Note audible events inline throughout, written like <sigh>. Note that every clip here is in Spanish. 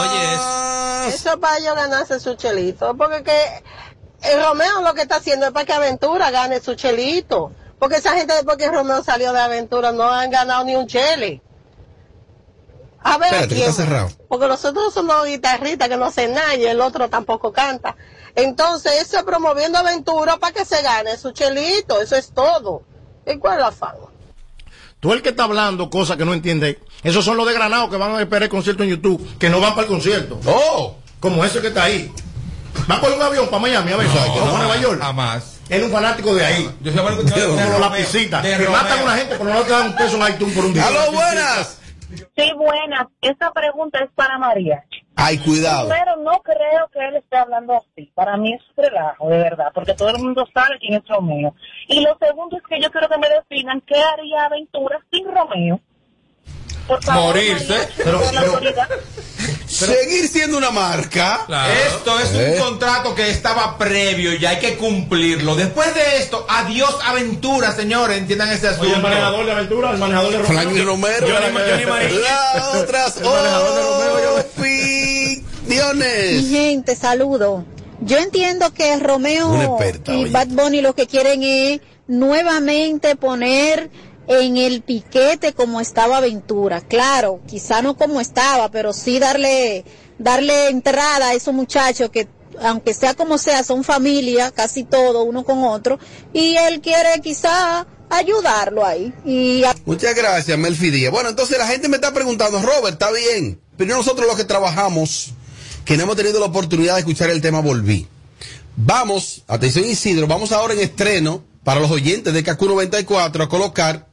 Oye, Eso es para ellos ganarse su chelito. Porque que el Romeo lo que está haciendo es para que Aventura gane su chelito. Porque esa gente después que Romeo salió de Aventura no han ganado ni un chele. A ver, Espérate, que ¿quién? está cerrado. Porque nosotros somos guitarristas que no hacen nada y el otro tampoco canta. Entonces, eso es promoviendo aventura para que se gane su chelito. Eso es todo. ¿Y cuál es la fama? Tú el que está hablando cosas que no entiende. Esos son los de Granado que van a esperar el concierto en YouTube, que no van para el concierto. Oh. Como ese que está ahí. Va por un avión para Miami a ver, o para Nueva York. Jamás. Él es un fanático de ahí. Yo soy fanático de- de Como Romeo. la pisita. De Que matan a una gente, pero no te dan un peso en iTunes por un día. ¡Aló, buenas! Sí, buenas. Esta pregunta es para María. Ay, cuidado. Primero, no creo que él esté hablando así. Para mí es un relajo, de verdad, porque todo el mundo sabe quién es Romeo. Y lo segundo es que yo quiero que me definan qué haría Aventura sin Romeo. Por favor, Morirse. Pero- pero-. Seguir siendo una marca. Esto es Eh. un contrato que estaba previo y hay que cumplirlo. Después de esto, adiós aventura, señores. Entiendan ese asunto. Oye, el manejador de aventura, el manejador de Romeo. Franklin Romero. Johnny. Las otras El manejador de Romeo, Mi opiniones. gente, saludo. Yo entiendo que Romeo experta, y oye. Bad Bunny lo que quieren es nuevamente poner en el piquete como estaba Aventura. Claro, quizá no como estaba, pero sí darle, darle entrada a esos muchachos que aunque sea como sea, son familia, casi todo, uno con otro, y él quiere quizá ayudarlo ahí. Y Muchas gracias, Melfi Díaz. Bueno, entonces la gente me está preguntando, Robert, está bien. Pero nosotros los que trabajamos, que no hemos tenido la oportunidad de escuchar el tema Volví. Vamos, atención Isidro, vamos ahora en estreno para los oyentes de KQ 94 a colocar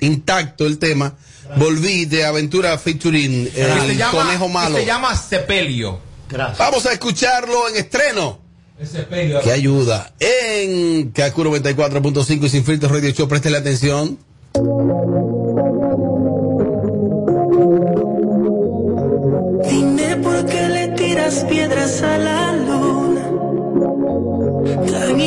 intacto el tema Volví de Aventura featuring Que el se llama- Conejo Malo. Se llama Sepelio. Vamos a escucharlo en estreno. Sepelio. Que ayuda en KQ 94.5 y Sin Filtros Radio Show. Préstele atención. Dime por qué le tiras piedras a la luna. Tan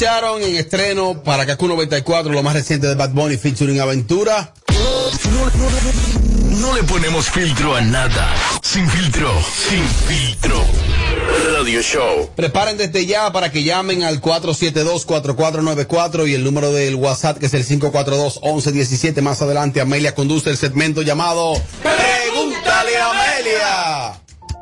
escucharon en estreno para Kaku 94 lo más reciente de Bad Bunny featuring Aventura. No le ponemos filtro a nada. Sin filtro, sin filtro. Radio Show. Preparen desde ya para que llamen al 472-4494 y el número del WhatsApp que es el 542-1117. Más adelante Amelia conduce el segmento llamado Pregúntale a Amelia.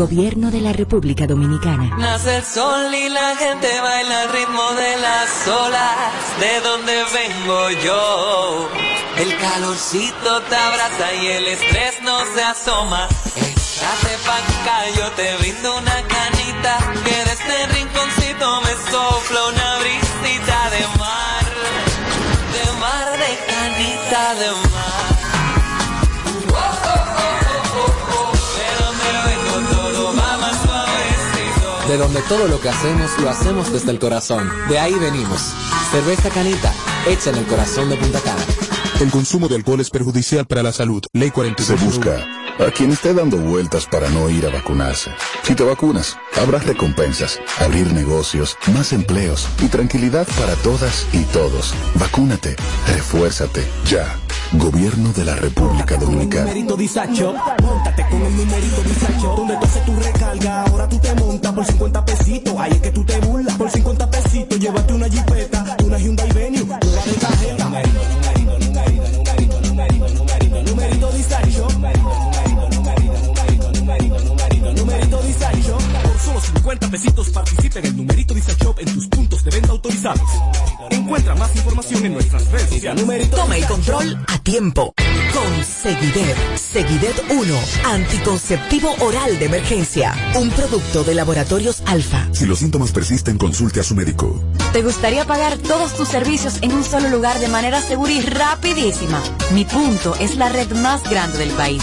Gobierno de la República Dominicana. Nace el sol y la gente baila al ritmo de las olas. De donde vengo yo. El calorcito te abraza y el estrés no se asoma. Échate pa' yo te brindo una canita. Que de este rinconcito me sopla una brisita de mar. De mar, de canita, de mar. De donde todo lo que hacemos lo hacemos desde el corazón. De ahí venimos. Cerveza Canita, hecha en el corazón de Punta Cana. El consumo de alcohol es perjudicial para la salud. Ley 42. Se busca a quien esté dando vueltas para no ir a vacunarse. Si te vacunas, habrá recompensas, abrir negocios, más empleos y tranquilidad para todas y todos. Vacúnate, refuérzate, ya. Gobierno de la República Dominicana. numerito disacho. Móntate con el numerito disacho. Donde tú haces tu recarga, ahora tú te montas por 50 pesitos. Ahí es que tú te burlas. Por 50 pesitos, llévate una jipeta, 50 pesitos participa en el numerito disacho en tus puntos de venta autorizados. Encuentra más información en nuestras redes sociales. Toma el control a tiempo. Con Seguidet. Seguidet 1. Anticonceptivo oral de emergencia. Un producto de laboratorios alfa. Si los síntomas persisten, consulte a su médico. ¿Te gustaría pagar todos tus servicios en un solo lugar de manera segura y rapidísima? Mi punto es la red más grande del país.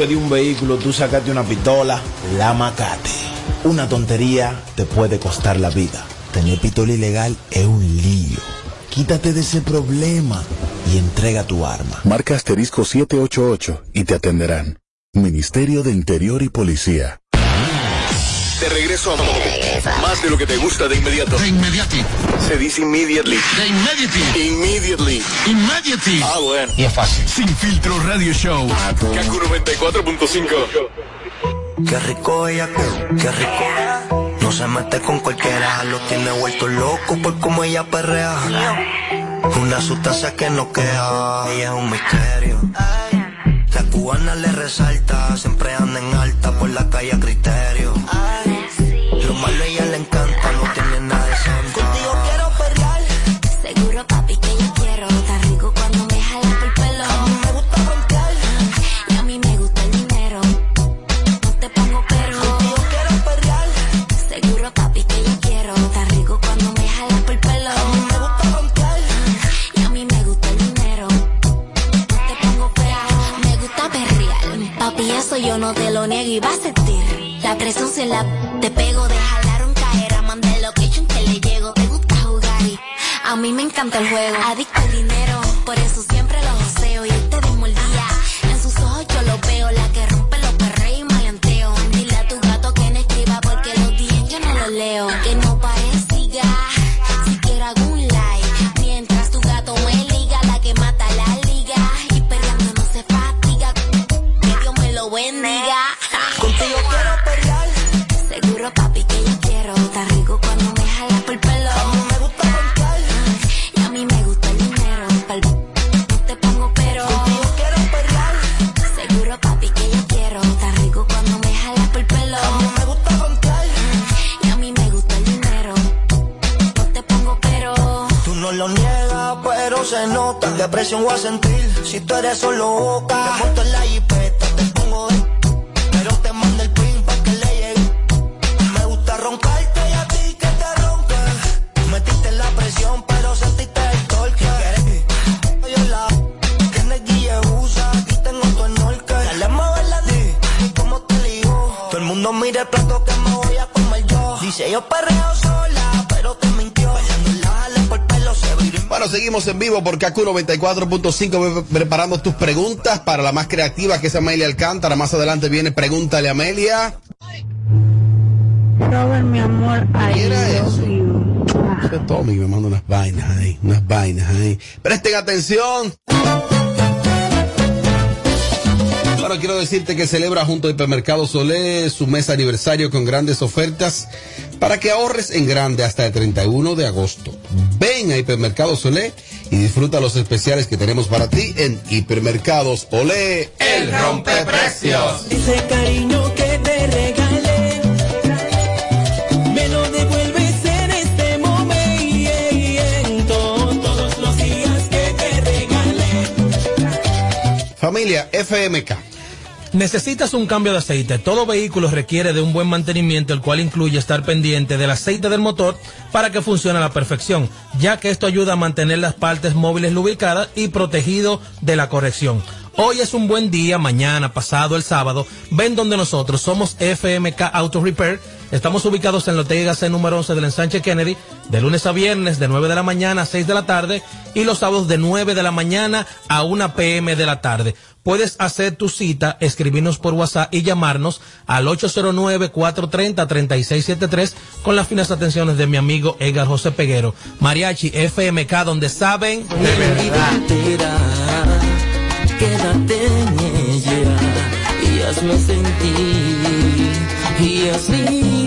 de un vehículo tú sacaste una pistola, la macate. Una tontería te puede costar la vida. Tener pistola ilegal es un lío. Quítate de ese problema y entrega tu arma. Marca asterisco 788 y te atenderán. Ministerio de Interior y Policía. De regreso a más de lo que te gusta de inmediato. De inmediati. Se dice immediately. De inmediati. Immediately. Immediately. Ah, bueno. Y es fácil. Sin filtro radio show. Kaku 94.5. Qué rico ella, qué rico. No se mete con cualquiera, lo tiene vuelto loco por cómo ella perrea. Una sustancia que no queda, ella es un misterio. La cubana le resalta, siempre anda en alta por la calle a 94.5 Voy preparando tus preguntas para la más creativa que es Amelia Alcántara. Más adelante viene Pregúntale a Amelia. Robert, mi amor, you. Ese Tommy me manda unas vainas ahí, unas vainas ahí. Presten atención. Bueno, quiero decirte que celebra junto a Hipermercado Solé su mes aniversario con grandes ofertas para que ahorres en grande hasta el 31 de agosto. Ven a Hipermercado Solé y disfruta los especiales que tenemos para ti en Hipermercados Olé. El rompeprecios. Ese cariño que te regalé, me lo devuelves en este momento. Todos los días que te regalé. Familia FMK. Necesitas un cambio de aceite. Todo vehículo requiere de un buen mantenimiento, el cual incluye estar pendiente del aceite del motor para que funcione a la perfección, ya que esto ayuda a mantener las partes móviles lubricadas y protegido de la corrección. Hoy es un buen día, mañana, pasado, el sábado. Ven donde nosotros somos FMK Auto Repair. Estamos ubicados en Lotega C número 11 del ensanche Kennedy, de lunes a viernes de 9 de la mañana a 6 de la tarde y los sábados de 9 de la mañana a 1 pm de la tarde. Puedes hacer tu cita, escribirnos por WhatsApp y llamarnos al 809-430-3673 con las finas atenciones de mi amigo Edgar José Peguero. Mariachi FMK, donde saben de verdad. Quédate en ella y hazme sentir y así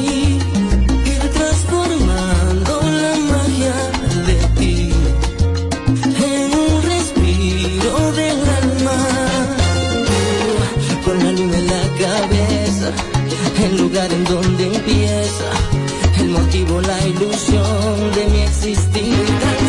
en donde empieza el motivo la ilusión de mi existir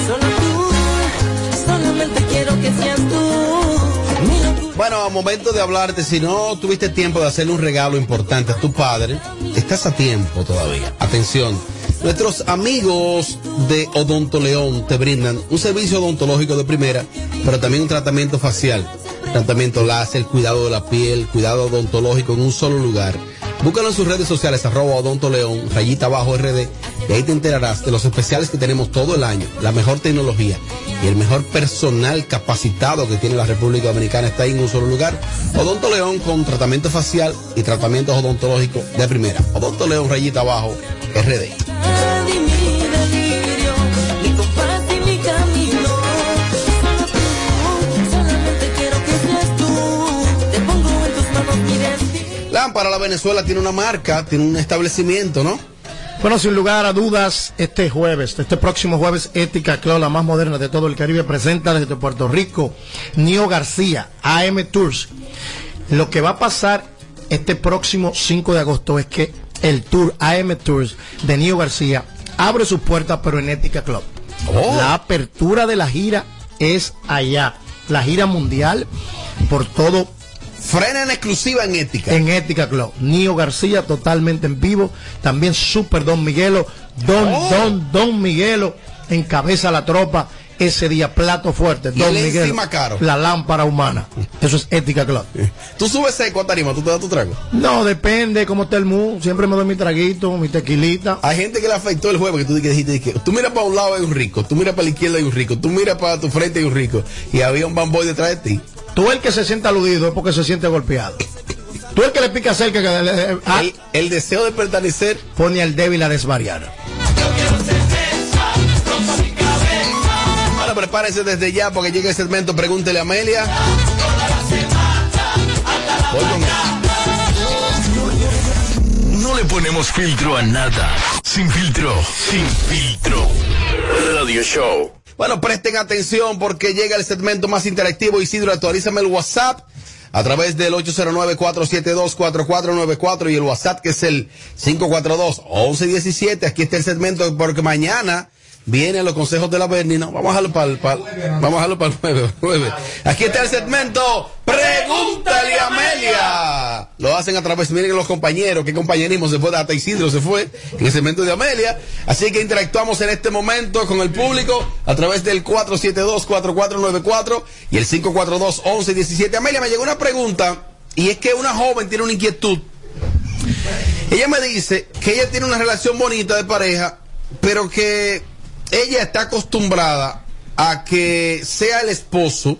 solo tú solamente quiero que seas tú Bueno, a momento de hablarte, si no tuviste tiempo de hacerle un regalo importante a tu padre, estás a tiempo todavía. Atención, nuestros amigos de Odonto León te brindan un servicio odontológico de primera, pero también un tratamiento facial, tratamiento láser, cuidado de la piel, cuidado odontológico en un solo lugar. Búscalo en sus redes sociales, arroba Odonto León, rayita abajo RD, y ahí te enterarás de los especiales que tenemos todo el año, la mejor tecnología y el mejor personal capacitado que tiene la República Dominicana está ahí en un solo lugar. Odonto León con tratamiento facial y tratamientos odontológicos de primera. Odonto León, rayita abajo, RD. Lámpara La Venezuela tiene una marca, tiene un establecimiento, ¿no? Bueno, sin lugar a dudas, este jueves, este próximo jueves, Ética Club, la más moderna de todo el Caribe, presenta desde Puerto Rico, Nio García, AM Tours. Lo que va a pasar este próximo 5 de agosto es que el tour AM Tours de Nio García abre sus puertas, pero en Ética Club. La apertura de la gira es allá. La gira mundial por todo Frena en exclusiva en Ética. En Ética Club. Nio García totalmente en vivo. También Super Don Miguelo. Don, Oh. Don, Don Miguelo encabeza la tropa ese día plato fuerte. Don el Miguel, encima caro. la lámpara humana. Eso es ética club. Tú subes seco a tarima, tú te das tu trago. No, depende cómo está el mood. Siempre me doy mi traguito, mi tequilita. Hay gente que le afectó el juego que tú dijiste que tú miras para un lado hay un rico, tú miras para la izquierda hay un rico, tú miras para tu frente hay un rico y había un bamboy detrás de ti. Tú el que se siente aludido es porque se siente golpeado. Tú el que le pica cerca que le- ah, El, el deseo de pertenecer pone al débil a desvariar. Bueno, prepárense desde ya porque llega el segmento Pregúntele a Amelia. No le ponemos filtro a nada. Sin filtro, sin filtro. Radio Show. Bueno, presten atención porque llega el segmento más interactivo. Isidro, actualízame el WhatsApp a través del 809-472-4494 y el WhatsApp que es el 542-1117. Aquí está el segmento porque mañana vienen los consejos de la Berni. Vamos a dejarlo para el, para- vamos a para el jueves, <laughs> jueves. Aquí está el segmento Pregúntale a Amelia. Lo hacen a través, miren los compañeros, qué compañerismo se fue hasta Isidro, se fue en el segmento de Amelia. Así que interactuamos en este momento con el público a través del 472-4494 y el 542-1117. Amelia, me llegó una pregunta y es que una joven tiene una inquietud. Ella me dice que ella tiene una relación bonita de pareja, pero que ella está acostumbrada a que sea el esposo,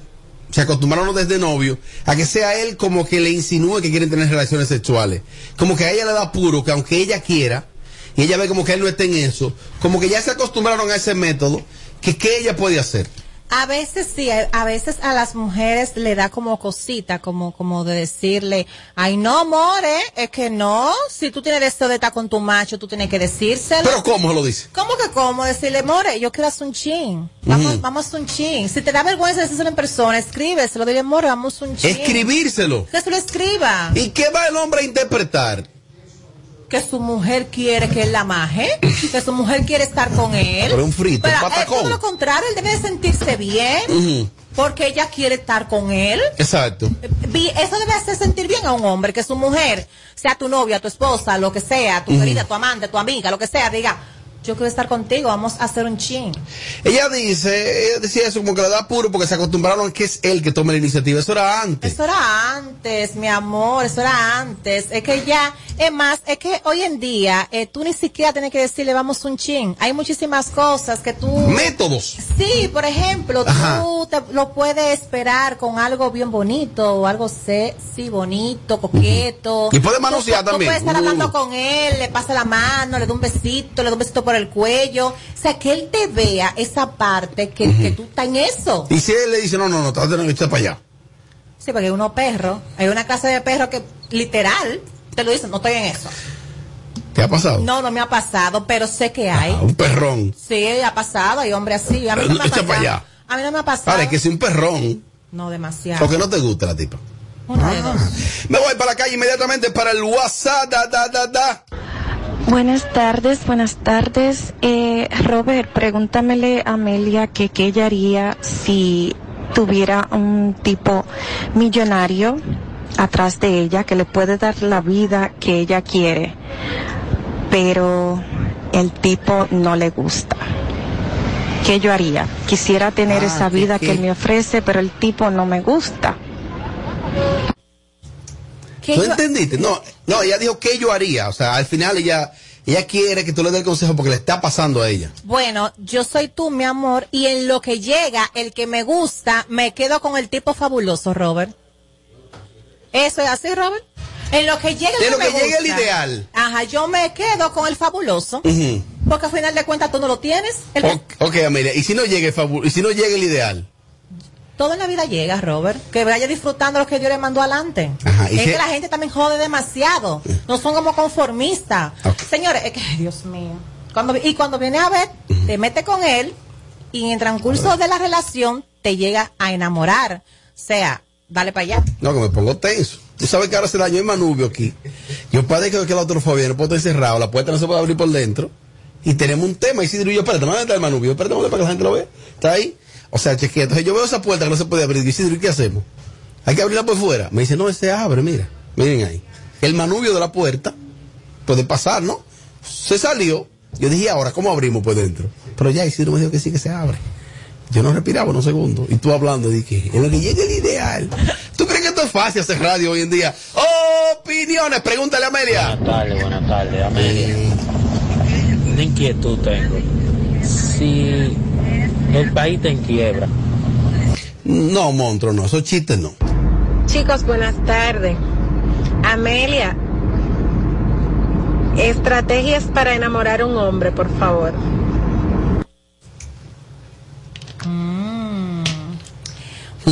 se acostumbraron desde novio, a que sea él como que le insinúe que quieren tener relaciones sexuales. Como que a ella le da puro, que aunque ella quiera, y ella ve como que él no está en eso, como que ya se acostumbraron a ese método, que qué ella puede hacer. A veces sí, a veces a las mujeres le da como cosita, como, como de decirle, ay no, more, es que no, si tú tienes deseo de estar con tu macho, tú tienes que decírselo. Pero ¿cómo lo dice? ¿Cómo que cómo? Decirle, more, yo quiero hacer un chin. Vamos, Ujú. vamos a un chin. Si te da vergüenza decírselo en persona, escríbeselo, dile, more, vamos a un chin. Escribírselo. Que se lo escriba. ¿Y qué va el hombre a interpretar? Que su mujer quiere que él la maje, que su mujer quiere estar con él. Pero un frito, Pero, un patacón. todo lo contrario, él debe de sentirse bien, porque ella quiere estar con él. Exacto. Eso debe hacer sentir bien a un hombre, que su mujer, sea tu novia, tu esposa, lo que sea, tu Ujú. querida, tu amante, tu amiga, lo que sea, diga, yo quiero estar contigo, vamos a hacer un chin. Ella dice, ella decía eso como que le da puro porque se acostumbraron a que es él que tome la iniciativa. Eso era antes. Eso era antes, mi amor, eso era antes. Es que ya, es más, es que hoy en día eh, tú ni siquiera tienes que decirle vamos un chin. Hay muchísimas cosas que tú... Métodos. Sí, por ejemplo, Ajá. tú te- lo puedes esperar con algo bien bonito, o algo sexy, bonito, coqueto. Y puede Tú- manosear tú, también. puedes estar Uh. hablando con él, le pasa la mano, le da un besito, le da un besito por el cuello. O sea, que él te vea esa parte que, que tú estás en eso. Y si él le dice, no, no, no, te vas a tener que echar para allá. Sí, porque hay unos perros, hay una clase de perros que literal te lo dicen, no estoy en eso. ¿Te ha pasado? No, no me ha pasado, pero sé que hay. Ah, un perrón. Sí, ha pasado, hay hombres así. A mí no me ha pasado. para allá. A mí no me ha pasado. Ahora, es que si un perrón, No demasiado. porque no te gusta la tipa. Una de dos. Me voy para la calle inmediatamente para el WhatsApp. Da, da, da, da. Buenas tardes, buenas tardes. Eh, Robert, pregúntamele a Amelia que qué ella haría si tuviera un tipo millonario atrás de ella que le puede dar la vida que ella quiere, pero el tipo no le gusta. ¿Qué yo haría? Quisiera tener Ah, esa ¿qué- vida qué? que él me ofrece, pero el tipo no me gusta. ¿Tú entendiste? No, no, ella dijo que yo haría. O sea, al final ella, ella quiere que tú le des el consejo porque le está pasando a ella. Bueno, yo soy tú, mi amor, y en lo que llega, el que me gusta, me quedo con el tipo fabuloso, Robert. ¿Eso es así, Robert? En lo que llega el En lo me que llegue el ideal. Ajá, yo me quedo con el fabuloso, porque al final de cuentas tú no lo tienes. El- ok, Amelia. ¿Y si no llega el fabu- y si no llega el ideal? Todo en la vida llega, Robert. Que vaya disfrutando lo que Dios le mandó adelante. Ajá, ¿y es que la gente también jode demasiado. No son como conformistas. Señores, es que, Dios mío. Cuando, y cuando viene a ver, te mete con él y en el transcurso de la relación te llega a enamorar. O sea, dale para allá. No, que me pongo tenso. Tú sabes que ahora se dañó el manubio aquí. Yo padezco de que la otrofobia no puedo estar encerrado, la puerta no se puede abrir por dentro. Y tenemos un tema. Y si digo yo, espérate, ¿dónde está el manubio? Espérate, ¿dónde para que la gente lo vea? Está ahí. O sea, chequea. Entonces yo veo esa puerta que no se puede abrir. Y Isidro, ¿y qué hacemos? Hay que abrirla por fuera. Me dice, no, se abre, mira. Miren ahí. El manubio de la puerta puede pasar, ¿no? Se salió. Yo dije, ahora, ¿cómo abrimos por dentro? Pero ya Isidro me dijo que sí que se abre. Yo no respiraba unos segundos. Y tú hablando, dije, en lo que llegue el ideal. ¿Tú crees que esto es fácil hacer radio hoy en día? Opiniones, pregúntale a Amelia. Buenas tardes, buenas tardes, Amelia. Una inquietud tengo. Si el país está en quiebra, No, monstruo, no. Esos chistes no. Chicos, buenas tardes. Amelia, estrategias para enamorar a un hombre, por favor. Mm.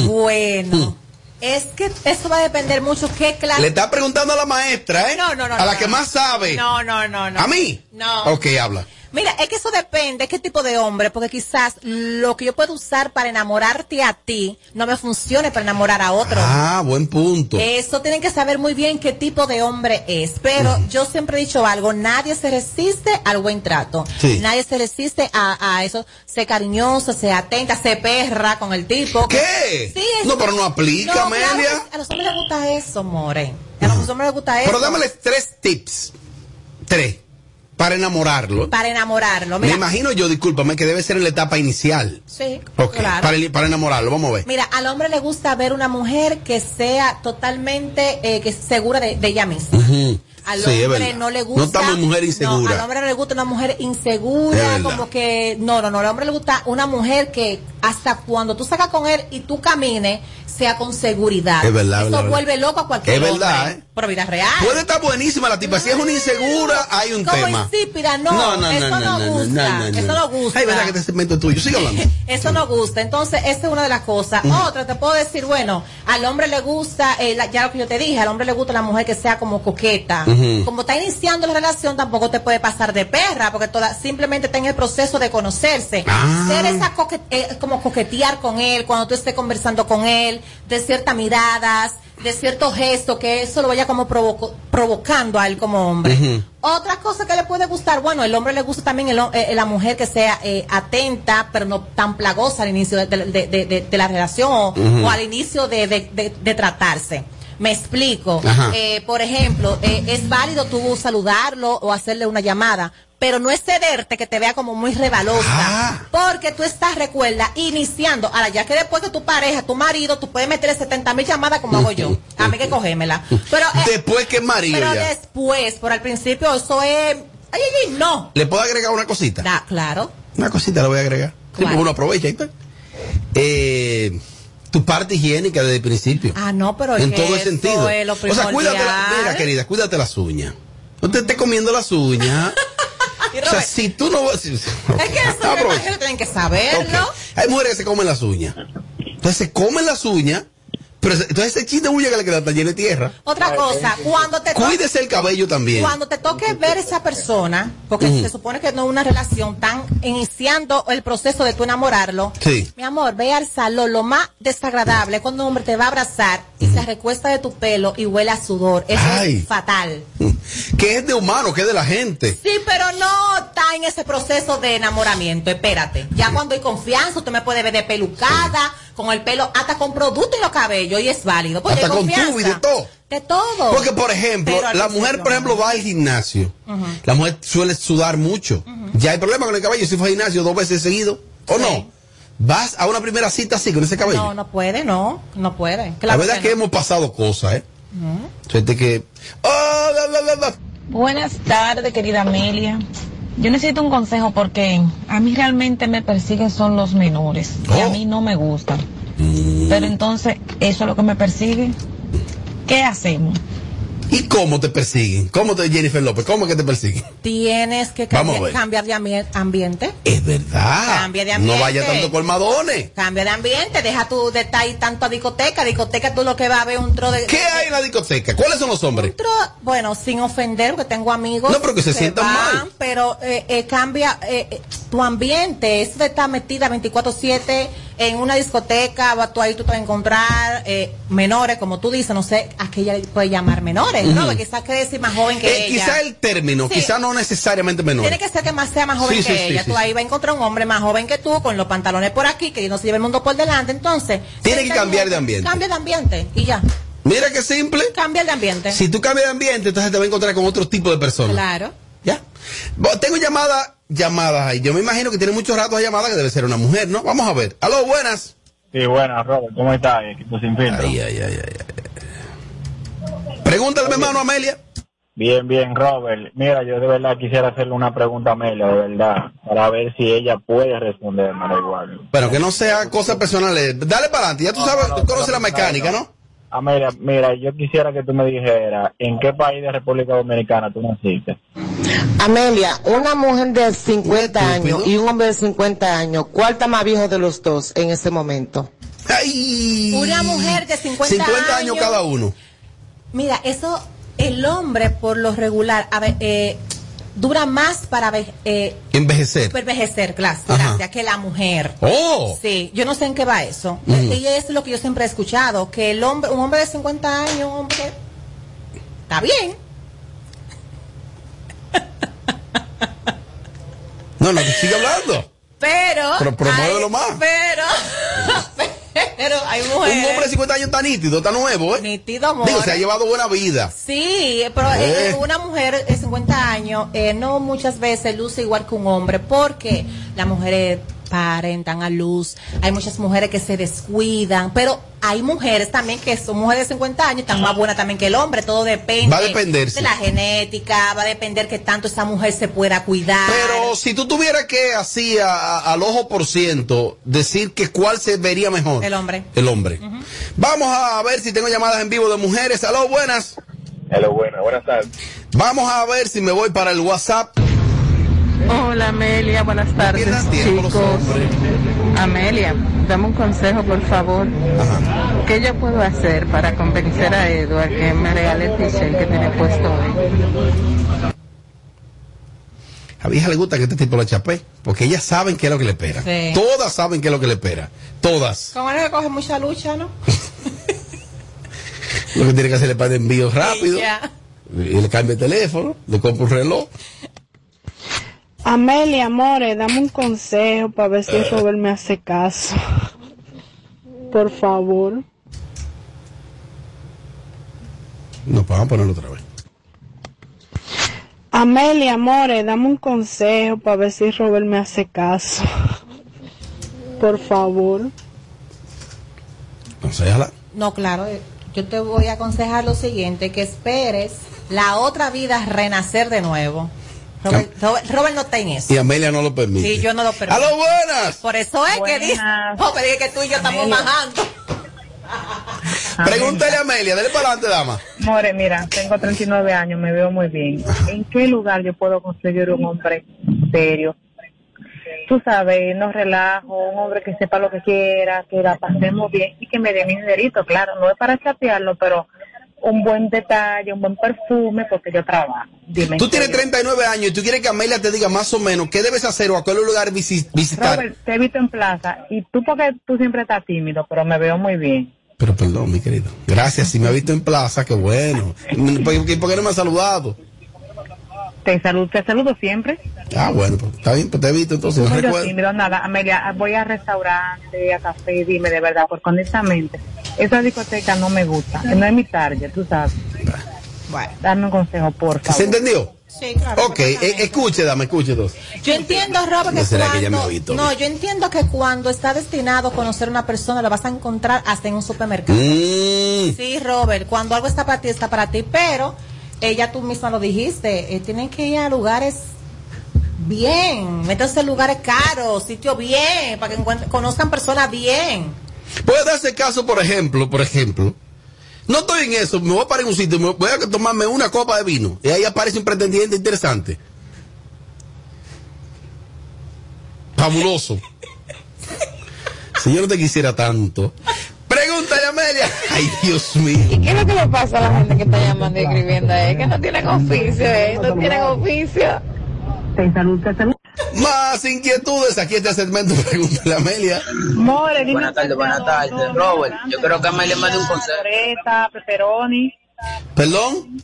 Bueno, es que eso va a depender mucho qué clase. Le está preguntando a la maestra, ¿eh? No, no, no. A la no, que no. más sabe. No, no, no, no. ¿A mí? No. Ok, habla. Mira, es que eso depende qué tipo de hombre, porque quizás lo que yo puedo usar para enamorarte a ti no me funcione para enamorar a otro. Ah, buen punto. Eso tienen que saber muy bien qué tipo de hombre es. Pero yo siempre he dicho algo, nadie se resiste al buen trato. Sí. Nadie se resiste a, a eso, ser cariñoso, ser atenta, ser perra con el tipo. ¿Qué? Sí, No, pero no aplica, No, Amelia. claro a los hombres les gusta eso, more. A los hombres les gusta eso. Pero dámele tres tips. Tres. Para enamorarlo. Para enamorarlo. Me Mira, imagino yo, discúlpame, que debe ser en la etapa inicial. Sí, Ok, claro. para, para enamorarlo, vamos a ver. Mira, al hombre le gusta ver una mujer que sea totalmente eh, que segura de, de ella misma. Ujú. Al Sí, es hombre no le gusta. No mujer No, insegura. al hombre no le gusta una mujer insegura, como que. No, no, no. Al hombre le gusta una mujer que hasta cuando tú sacas con él y tú camines, sea con seguridad. Es verdad, Eso verdad, vuelve verdad. loco a cualquier Es verdad. ¿eh? Pero vida real. Puede estar buenísima la tipa. Si es una insegura, hay un Como tema. insípida, no, eso no gusta, eso no gusta. Ay, verdad que este segmento es tuyo. Sigue hablando. <laughs> Eso no gusta. Entonces, esa es una de las cosas. Ujú. Otra, te puedo decir, bueno, al hombre le gusta, eh, la- ya lo que yo te dije, al hombre le gusta la mujer que sea como coqueta. Como está iniciando la relación, tampoco te puede pasar de perra, porque toda, simplemente está en el proceso de conocerse. Ah. Ser esa coque- eh, como coquetear con él, cuando tú estés conversando con él, de ciertas miradas, de ciertos gestos, que eso lo vaya como provoco- provocando a él como hombre. Otra cosa que le puede gustar, bueno, el hombre le gusta también el eh, la mujer que sea eh, atenta, pero no tan plagosa al inicio de, de- de- de- de la relación o, al inicio de, tratarse. Me explico. Eh, por ejemplo, eh, es válido tú saludarlo o hacerle una llamada, pero no es cederte que te vea como muy rebalosa. Ah. Porque tú estás, recuerda, iniciando. Ahora, ya que después que tu pareja, tu marido, tú puedes meterle 70 mil llamadas como hago yo. A mí que cogémela. Pero, eh, Después que marido pero ya. después, por al principio, eso es. Ay, ay, ay, no. ¿Le puedo agregar una cosita? Da, claro. Una cosita le voy a agregar. Sí, uno aprovecha y tal. Eh, tu parte higiénica desde el principio. Ah, no, pero en todo el sentido. o sea, cuídate, la- mira, querida, cuídate las uñas. No te estés comiendo las uñas. <laughs> o sea, si tú no. si- si- Es que eso imagino que tienen que saberlo. Hay mujeres que se comen las uñas. Entonces se comen las uñas, pero se- entonces ese chiste de uña que le queda está lleno de tierra. Otra cosa, cuando te toque- Cuídese el cabello también. Cuando te toque ver esa persona, porque se supone que no es una relación, tan iniciando el proceso de tu enamorarlo, Sí. mi amor, ve al salón. Lo más desagradable es cuando un hombre te va a abrazar y se recuesta de tu pelo y huele a sudor. Eso Ay. es fatal. <laughs> Que es de humano, que es de la gente. Sí, pero no está en ese proceso de enamoramiento. Espérate. Ya cuando hay confianza, usted me puede ver de pelucada, con el pelo, hasta con producto en los cabellos, y es válido. Porque Hasta hay con tubo y de todo. De todo. Porque, por ejemplo, Pero la mujer, por ejemplo, va al gimnasio. Ujú. La mujer suele sudar mucho. Ya hay problema con el cabello si fue al gimnasio dos veces seguido. ¿O no? Vas a una primera cita así con ese cabello. No, no puede, no. No puede. la verdad es que no. hemos pasado cosas, ¿eh? Ujú. Suerte que. ¡Oh, la, la, la, la! Buenas tardes, querida Amelia. Yo necesito un consejo porque a mí realmente me persiguen son los menores y a mí no me gustan. Pero entonces, eso es lo que me persigue. ¿Qué hacemos? ¿Y cómo te persiguen? ¿Cómo te, Jennifer López? ¿Cómo que te persiguen? Tienes que cambiar, de ambi- ambiente. Es verdad. Cambia de ambiente. No vaya tanto colmadones. Cambia de ambiente. Deja tu de estar ahí tanto a discoteca. Discoteca tú lo que va a ver un tro de... ¿Qué hay en la discoteca? ¿Cuáles son los hombres? tro- bueno, sin ofender, porque tengo amigos. No, pero que se sientan van, mal. Pero eh, eh, cambia eh, eh, tu ambiente. Eso de estar metida 24-7 en una discoteca, va- tú ahí tú a encontrar eh, menores, como tú dices, no sé a qué ella puede llamar menores, ¿no? Quizás quiere decir más joven que Eh, ella. quizá el término, Sí. quizá no necesariamente menor. Tiene que ser que más sea más joven Sí, que sí, ella. tú ahí vas a encontrar un hombre más joven que tú, con los pantalones por aquí, que no se lleve el mundo por delante. Entonces. Tiene que cambiar de ambiente. Cambia de ambiente y ya. Mira qué simple. Cambia de ambiente. Si tú cambias de ambiente, entonces te vas a encontrar con otro tipo de personas. Claro. ¿Ya? Tengo llamada llamadas ahí. Yo me imagino que tiene muchos ratos de llamada que debe ser una mujer, ¿no? Vamos a ver. Aló, buenas. Sí, buenas, Robert. ¿Cómo estás? Equipo sin filtro. Ay, ay, ay, ay, Pregúntale, mi hermano Amelia. Bien, bien, Robert. Mira, yo de verdad quisiera hacerle una pregunta a Amelia, de verdad, para ver si ella puede responderme igual. Bueno, que no sea cosas personales. Dale para adelante. Ya tú sabes, tú conoces la mecánica, ¿no? Amelia, mira, yo quisiera que tú me dijeras, ¿en qué país de República Dominicana tú naciste? Amelia, una mujer de 50 años y un hombre de 50 años, ¿cuál está más viejo de los dos en este momento? Una mujer de 50, 50 años cada uno. Mira, eso, el hombre por lo regular, a ver, eh, dura más para eh, Envejecer. envejecer, gracias, que la mujer. Oh. Sí, yo no sé en qué va eso. Eh, Y es lo que yo siempre he escuchado, que el hombre, un hombre de 50 años, un hombre, está bien. No, no, que sigue hablando. Pero, Pero promuévelo más. Pero, <laughs> <laughs> pero hay mujeres. Un hombre de 50 años está nítido, está nuevo, ¿eh? Nítido, amor. Digo, se ha llevado buena vida. Sí, pero Eh. eh, una mujer de 50 años eh, no muchas veces luce igual que un hombre porque las mujeres paren, dan a luz, hay muchas mujeres que se descuidan, pero hay mujeres también que son mujeres de 50 años, están más buenas también que el hombre, todo depende Va a depender, de sí. la genética, va a depender que tanto esa mujer se pueda cuidar. Pero si tú tuvieras que, así, a- a- al ojo por ciento, decir que cuál se vería mejor. El hombre. El hombre. Vamos a ver si tengo llamadas en vivo de mujeres. Aló, buenas. Hello, buenas, buenas tardes. Vamos a ver si me voy para el WhatsApp. Hola Amelia, buenas tardes chicos. Amelia, dame un consejo por favor. ¿Qué yo puedo hacer para convencer a Edward que me regale el t-shirt que tiene puesto hoy? A mi hija le gusta que este tipo la chapé, porque ellas saben qué es lo que le espera. Sí. Todas saben qué es lo que le espera. Todas. Como él que coge mucha lucha, ¿no? <laughs> Lo que tiene que hacer es para de envío rápido. Ya. Y le cambia el teléfono, le compra un reloj. Amelia, amores, dame un consejo para ver si Robert me hace caso. Por favor. No, vamos a ponerlo otra vez. Amelia, amores, dame un consejo para ver si Robert me hace caso. Por favor. Aconsejala. No, claro, eh, yo te voy a aconsejar lo siguiente, que esperes la otra vida renacer de nuevo. Robert, no está en eso. Y Amelia no lo permite. Sí, yo no lo permito. ¡Aló, buenas! Por eso es que dice, oh, pero es que tú y yo estamos bajando. Pregúntale a Amelia, dale para adelante, dama. More, mira, tengo 39 años, me veo muy bien. ¿En qué lugar yo puedo conseguir un hombre serio? Tú sabes, no relajo, un hombre que sepa lo que quiera, que la pasemos bien y que me dé mi dinerito, claro, no es para chapearlo, pero un buen detalle, un buen perfume, porque yo trabajo. Dime. Tú ¿en tienes serio? 39 años y tú quieres que Amelia te diga más o menos qué debes hacer o a cuál lugar visi- visitar. Robert, te he visto en plaza y tú porque tú siempre estás tímido, pero me veo muy bien. Pero perdón, mi querido. Gracias, si me ha visto en plaza, qué bueno. ¿Por qué, por qué no me ha saludado? Te saludo, te saludo siempre. Ah, bueno, pues está bien, pues te he visto entonces. No yo recuerdo. tímido, nada. Amelia, voy a restaurante, a café, dime de verdad, porque honestamente, esa discoteca no me gusta. No es mi target, tú sabes. Bueno. Dame un consejo, por favor. ¿Se entendió? Sí, claro. Ok, eh, escuche, dame, escuche. Yo entiendo, Robert, que ¿No será que ella me cuando, visto? no, yo entiendo que cuando está destinado a conocer a una persona, lo vas a encontrar hasta en un supermercado. Mm. Sí, Robert, cuando algo está para ti, está para ti, pero ella tú misma lo dijiste, eh, tienen que ir a lugares bien, métanse en lugares caros, sitios bien, para que conozcan personas bien. Puede darse caso, por ejemplo, por ejemplo. No estoy en eso, me voy a parar en un sitio, me voy a tomarme una copa de vino y ahí aparece un pretendiente interesante. Fabuloso. Si yo no te quisiera tanto. Ay, Dios mío. ¿Y qué es lo que le pasa a la gente que está llamando y escribiendo? Es que no tienen oficio, ¿eh? No tienen oficio. Te saludo, te saludo. Más inquietudes. Aquí este segmento. <laughs> Pregúntale a Amelia. More, dime Buenas tardes, buenas tardes. Robert, yo creo que Amelia me dio un consejo. Loreta, pepperoni. ¿Perdón?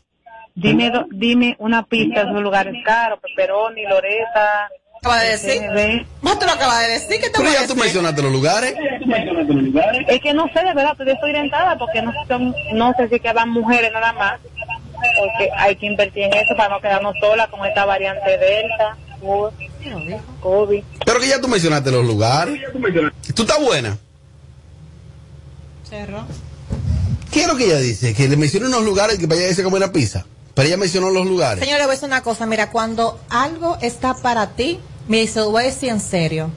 Dime, dime una pista de esos lugares caros, pepperoni, Loreta. Acaba de decir. No te lo acabas de decir, ¿qué te Pero voy a ya tú mencionaste los lugares. Es que no sé de verdad, estoy desorientada porque no, son, no sé si quedan mujeres nada más. Porque hay que invertir en eso para no quedarnos solas con esta variante Delta. Kobe. Pero que ya tú mencionaste los lugares. ¿Tú estás buena? Cerro. ¿Qué es lo que ella dice? Que le mencione unos lugares que vaya a irse a comer una pizza. Pero ella mencionó los lugares. Señores, voy a decir una cosa. Mira, cuando algo está para ti, me dice, voy a decir en serio.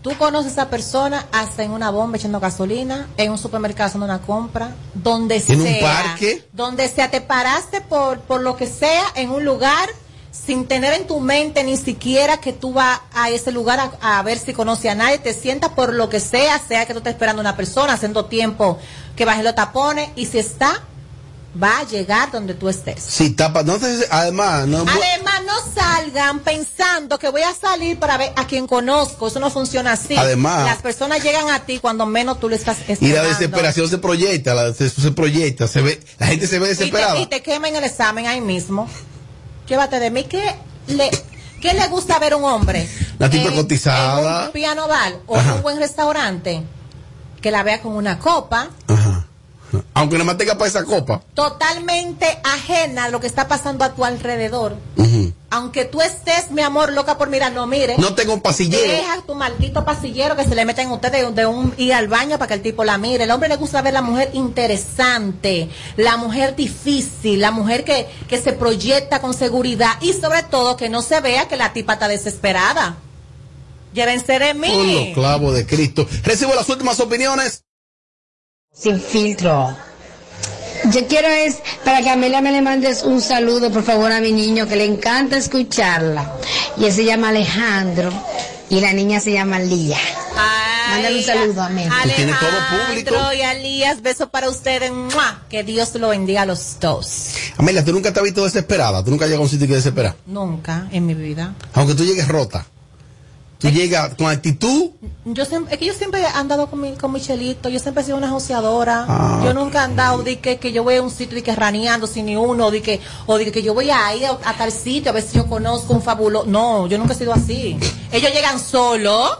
Tú conoces a esa persona hasta en una bomba echando gasolina, en un supermercado haciendo una compra, donde ¿En un sea. parque? Donde sea, te paraste por, por lo que sea en un lugar sin tener en tu mente ni siquiera que tú vas a ese lugar a, a ver si conoce a nadie, te sientas por lo que sea, sea que tú estés esperando a una persona, haciendo tiempo que baje los tapones, y si está, va a llegar donde tú estés. Sí, tapa. Entonces, además, no. Además, no salgan pensando que voy a salir para ver a quien conozco. Eso no funciona así. Además- las personas llegan a ti cuando menos tú le estás esperando. Y la desesperación se proyecta, la, se, se proyecta, se ve, la gente se ve Y te, desesperada. y te queman el examen ahí mismo. Llévate de mí. ¿Qué le, qué le gusta ver un hombre? La tipa En- cotizada. En un piano bar o en un buen restaurante. Que la vea con una copa. Aunque no más tenga para esa copa. Totalmente ajena a lo que está pasando a tu alrededor. Aunque tú estés, mi amor, loca por mirar, no mire. No tengo un pasillero. Deja tu maldito pasillero que se le meten ustedes de un ir al baño para que el tipo la mire. El hombre le gusta ver la mujer interesante, la mujer difícil, la mujer que, que se proyecta con seguridad y sobre todo que no se vea que la tipa está desesperada. Llévense de Con los mí. clavos de Cristo. Recibo las últimas opiniones. Sin filtro. Yo quiero es para que Amelia me le mandes un saludo, por favor, a mi niño, que le encanta escucharla. Y él se llama Alejandro y la niña se llama Lía. Mándale un saludo a Amelia. Alejandro y Alías, beso para ustedes. ¡Mua! Que Dios lo bendiga a los dos. Amelia, tú nunca te has visto desesperada. Tú nunca has llegado a un sitio que desespera. Nunca en mi vida. Aunque tú llegues rota. Tú llegas con actitud. Yo siempre, es que yo siempre he andado con mi, con Michelito, yo siempre he sido una joseadora. Ah, yo nunca he andado de que, que yo voy a un sitio y que raneando sin ni uno, de que, o de que yo voy a ir a, a tal sitio a ver si yo conozco un fabuloso. No, yo nunca he sido así. Ellos llegan solos,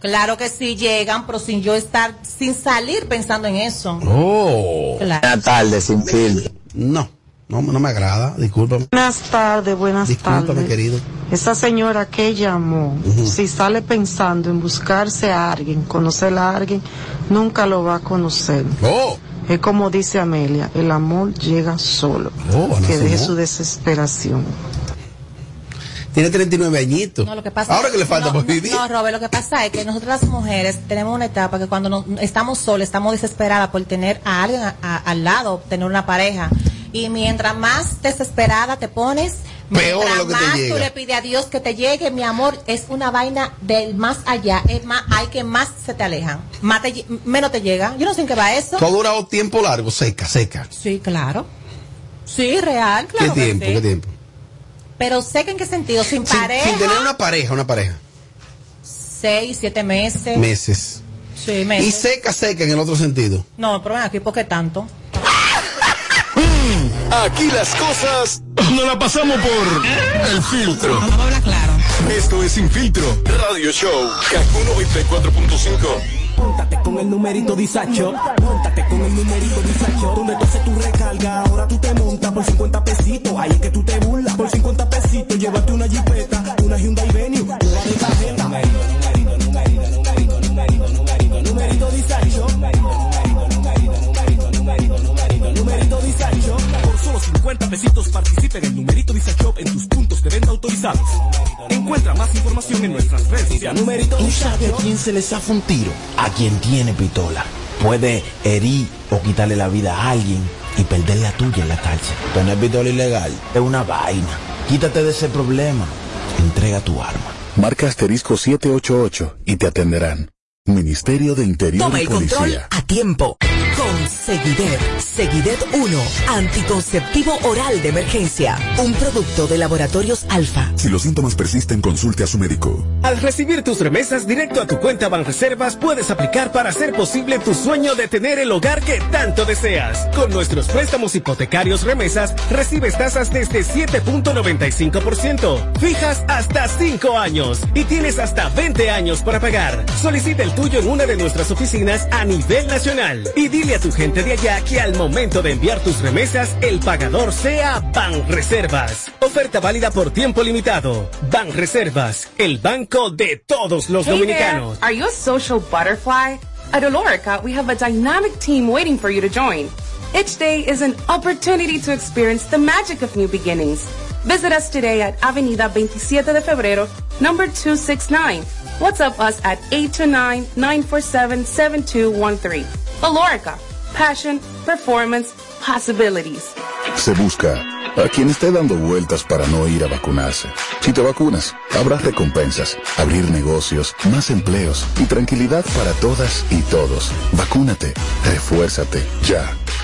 claro que sí llegan, pero sin yo estar, sin salir pensando en eso. Oh. Claro. Buenas tardes, sin filtro. No, no, no me agrada. Discúlpame. Buenas tardes, buenas Discúlpame, tardes. querido. Esa señora que llamó, si sale pensando en buscarse a alguien, conocer a alguien, nunca lo va a conocer. Oh. Es como dice Amelia, el amor llega solo. Oh, que deje su desesperación. Tiene 39 añitos. No, lo que pasa Ahora que le falta no, por no, vivir. No, Robert, lo que pasa es que nosotras las mujeres tenemos una etapa que cuando nos- estamos solas, estamos desesperadas por tener a alguien a- a- al lado, tener una pareja. Y mientras más desesperada te pones, Peor mientras lo que te más llega. tú le pides a Dios que te llegue, mi amor, es una vaina del más allá. Es más, hay que más se te alejan. Más te lle- menos te llega. Yo no sé en qué va eso. Tú has durado tiempo largo, seca, seca. Sí, claro. Sí, real, claro. ¿Qué que tiempo? sí. ¿Qué tiempo? Pero que en qué sentido, sin, Sin, pareja. sin tener una pareja, una pareja. Seis, siete meses. Meses. Sí, Y meses. seca, seca en el otro sentido. No, pero ven aquí, ¿por qué tanto? <laughs> Aquí las cosas <laughs> no la pasamos por el filtro. Esto es Sin Filtro Radio Show. Kaku 94.5. Móntate con el numerito disacho. Móntate con el numerito disacho. Donde tú haces tu recarga, ahora tú te montas por 50 pesitos. Ahí es que tú te burlas. Por 50 pesitos, llévate una jipeta, una Hyundai Venue, una 50 pesitos participa en el numerito disacho en tus puntos de venta autorizados. Encuentra más información en nuestras redes sociales. Numerito ¿Tú sabes a quién se le zafa un tiro? A quien tiene pistola. Puede herir o quitarle la vida a alguien y perder la tuya en la cárcel. Tener pistola ilegal es una vaina. Quítate de ese problema. Entrega tu arma. Marca asterisco 788 y te atenderán. Ministerio de Interior Toma y el control Policía. a tiempo. Con Seguidet. Seguidet 1. Anticonceptivo oral de emergencia. Un producto de laboratorios alfa. Si los síntomas persisten, consulte a su médico. Al recibir tus remesas directo a tu cuenta Banreservas, puedes aplicar para hacer posible tu sueño de tener el hogar que tanto deseas. Con nuestros préstamos hipotecarios remesas, recibes tasas desde 7.95%, fijas hasta 5 años y tienes hasta 20 años para pagar. Solicita el tuyo en una de nuestras oficinas a nivel nacional y dile Dile a tu gente de allá que al momento de enviar tus remesas, el pagador sea Banreservas. Oferta válida por tiempo limitado. Banreservas, el banco de todos los Hey dominicanos. there, are you a social butterfly? At Olorica, we have a dynamic team waiting for you to join. Each day is an opportunity to experience the magic of new beginnings. Visit us today at Avenida 27 de Febrero, number 269. WhatsApp us at 829-947-7213. Olorica, passion, performance, possibilities. Se busca a quien esté dando vueltas para no ir a vacunarse. Si te vacunas, habrá recompensas, abrir negocios, más empleos y tranquilidad para todas y todos. Vacúnate, refuérzate, ya.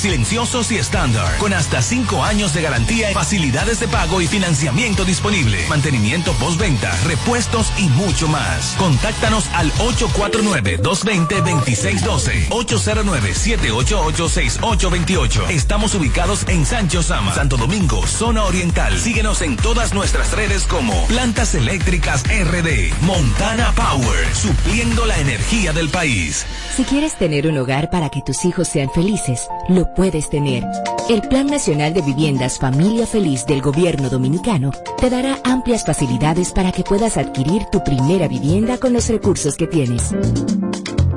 silenciosos y estándar. Con hasta 5 años de garantía, facilidades de pago y financiamiento disponible. Mantenimiento postventa, repuestos y mucho más. Contáctanos al 849-220-2612. 809-788-6828. Estamos ubicados en Sancho Sama, Santo Domingo, zona oriental. Síguenos en todas nuestras redes como Plantas Eléctricas RD. Montana Power. Supliendo la energía del país. Si quieres tener un hogar para que tus hijos sean felices, lo puedes tener. El Plan Nacional de Viviendas Familia Feliz del Gobierno Dominicano te dará amplias facilidades para que puedas adquirir tu primera vivienda con los recursos que tienes.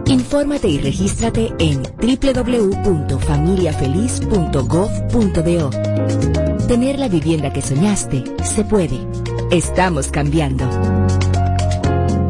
Infórmate y regístrate en www.familiafeliz.gov.do. Tener la vivienda que soñaste se puede. Estamos cambiando.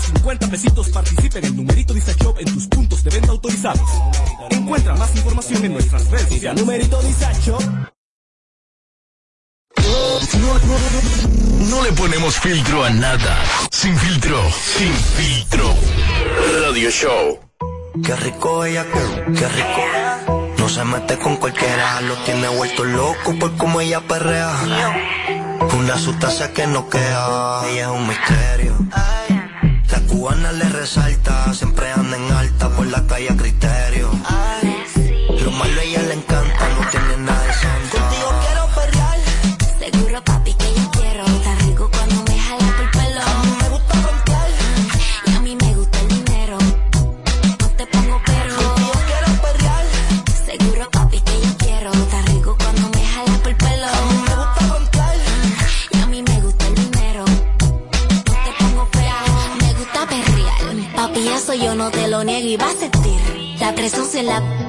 solo 50 pesitos participa en el numerito Disacho en tus puntos de venta autorizados. Encuentra más información en nuestras redes sociales. Numerito Disacho. No le ponemos filtro a nada. Sin filtro, sin filtro. Radio Show. Qué rico ella, qué rico. No se mete con cualquiera, lo tiene vuelto loco por cómo ella perrea. Una sustancia que no queda, ella es un misterio. Cubana le resalta, siempre anda en alta por la calle a criterio.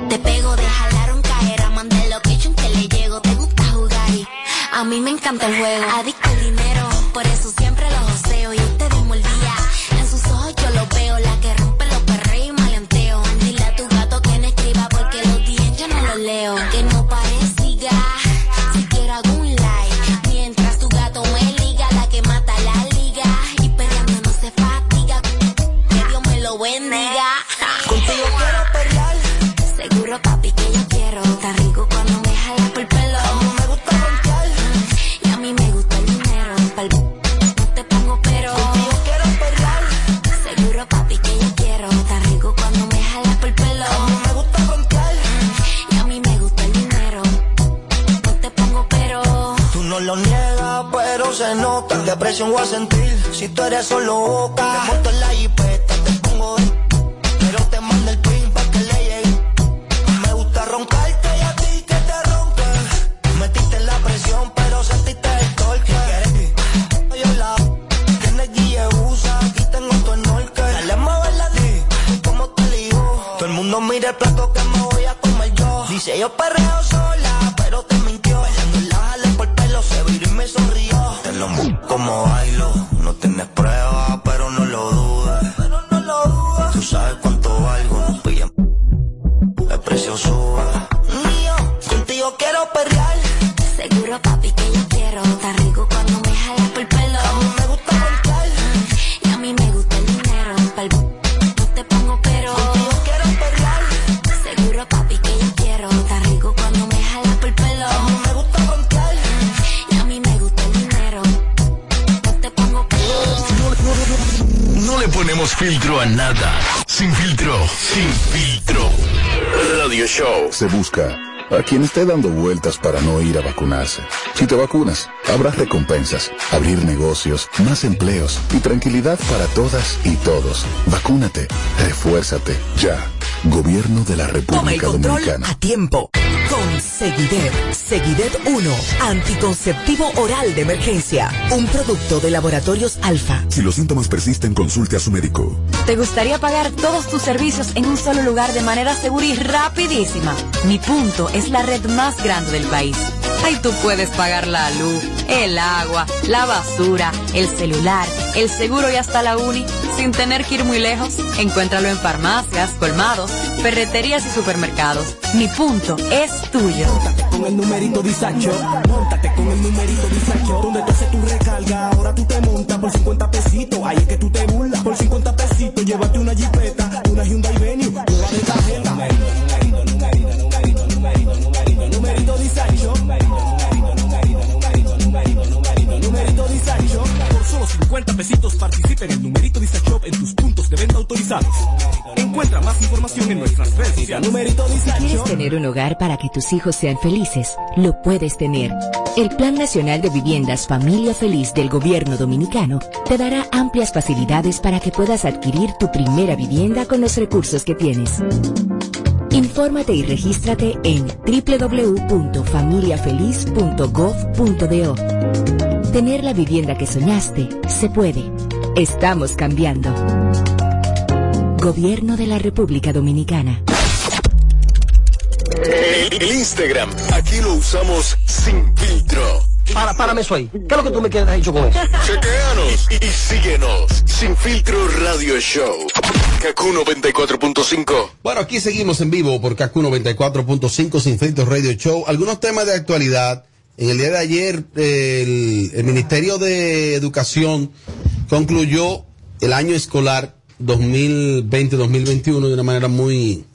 Te pego De jalar un caer Mandé location que le llego Te gusta jugar y a mí me encanta el juego. Adicto al dinero, por eso nada. Sin filtro, sin filtro. Radio Show. Se busca a quien esté dando vueltas para no ir a vacunarse. Si te vacunas, habrá recompensas, abrir negocios, más empleos y tranquilidad para todas y todos. Vacúnate, refuérzate, ya. Gobierno de la Toma el República control Dominicana. a tiempo. Seguidet. Seguidet 1. Anticonceptivo oral de emergencia. Un producto de laboratorios alfa. Si los síntomas persisten, consulte a su médico. ¿Te gustaría pagar todos tus servicios en un solo lugar de manera segura y rapidísima? Mi punto es la red más grande del país. Ahí tú puedes pagar la luz, el agua, la basura, el celular, el seguro y hasta la uni sin tener que ir muy lejos. Encuéntralo en farmacias, colmados, ferreterías y supermercados. Mi punto es tuyo. Con el numerito disacho, montate con el numerito disacho. Donde tú haces tu recarga, ahora tú te montas por 50 pesitos. Ahí es que tú te burlas. Por 50 pesitos, llévate una jipeta, Por solo 50 pesitos participa en el numerito disacho en tus puntos de venta autorizados. Encuentra más información en nuestras redes sociales. Numerito Si quieres tener un hogar para que tus hijos sean felices, lo puedes tener. El Plan Nacional de Viviendas Familia Feliz del Gobierno Dominicano te dará amplias facilidades para que puedas adquirir tu primera vivienda con los recursos que tienes. Infórmate y regístrate en www.familiafeliz.gov.do. Tener la vivienda que soñaste se puede. Estamos cambiando. Gobierno de la República Dominicana. El, el Instagram, aquí lo usamos sin filtro. Para, párame eso ahí. ¿Qué es lo que tú me quieres dicho con eso? Chequeanos y, y síguenos. Sin filtro Radio Show. Kaku 94.5. Bueno, aquí seguimos en vivo por KQ 94.5 Sin Filtro Radio Show. Algunos temas de actualidad. En el día de ayer, el, Ministerio de Educación concluyó el año escolar 2020-2021 de una manera muy,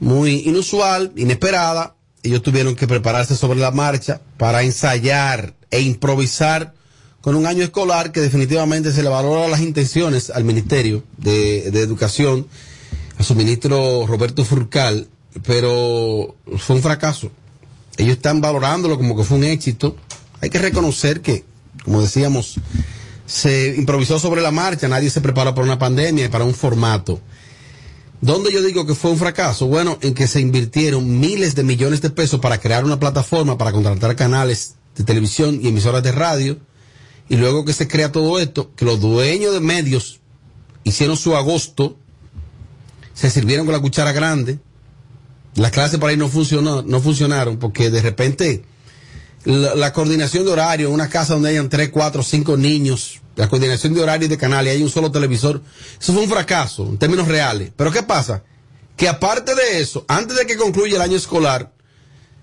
muy inusual, inesperada. Ellos tuvieron que prepararse sobre la marcha para ensayar e improvisar con un año escolar que definitivamente se le valora las intenciones al Ministerio de, de Educación, a su ministro Roberto Furcal, pero fue un fracaso. Ellos están valorándolo como que fue un éxito. Hay que reconocer que, como decíamos, se improvisó sobre la marcha, nadie se preparó para una pandemia y para un formato. ¿Dónde yo digo que fue un fracaso? Bueno, en que se invirtieron miles de millones de pesos para crear una plataforma para contratar canales de televisión y emisoras de radio. Y luego que se crea todo esto, que los dueños de medios hicieron su agosto, se sirvieron con la cuchara grande. Las clases por ahí no funcionó, no funcionaron porque de repente la, coordinación de horario en una casa donde hayan tres, cuatro, cinco niños, la coordinación de horario y de canales, hay un solo televisor, eso fue un fracaso en términos reales. Pero ¿qué pasa? Que aparte de eso, antes de que concluya el año escolar,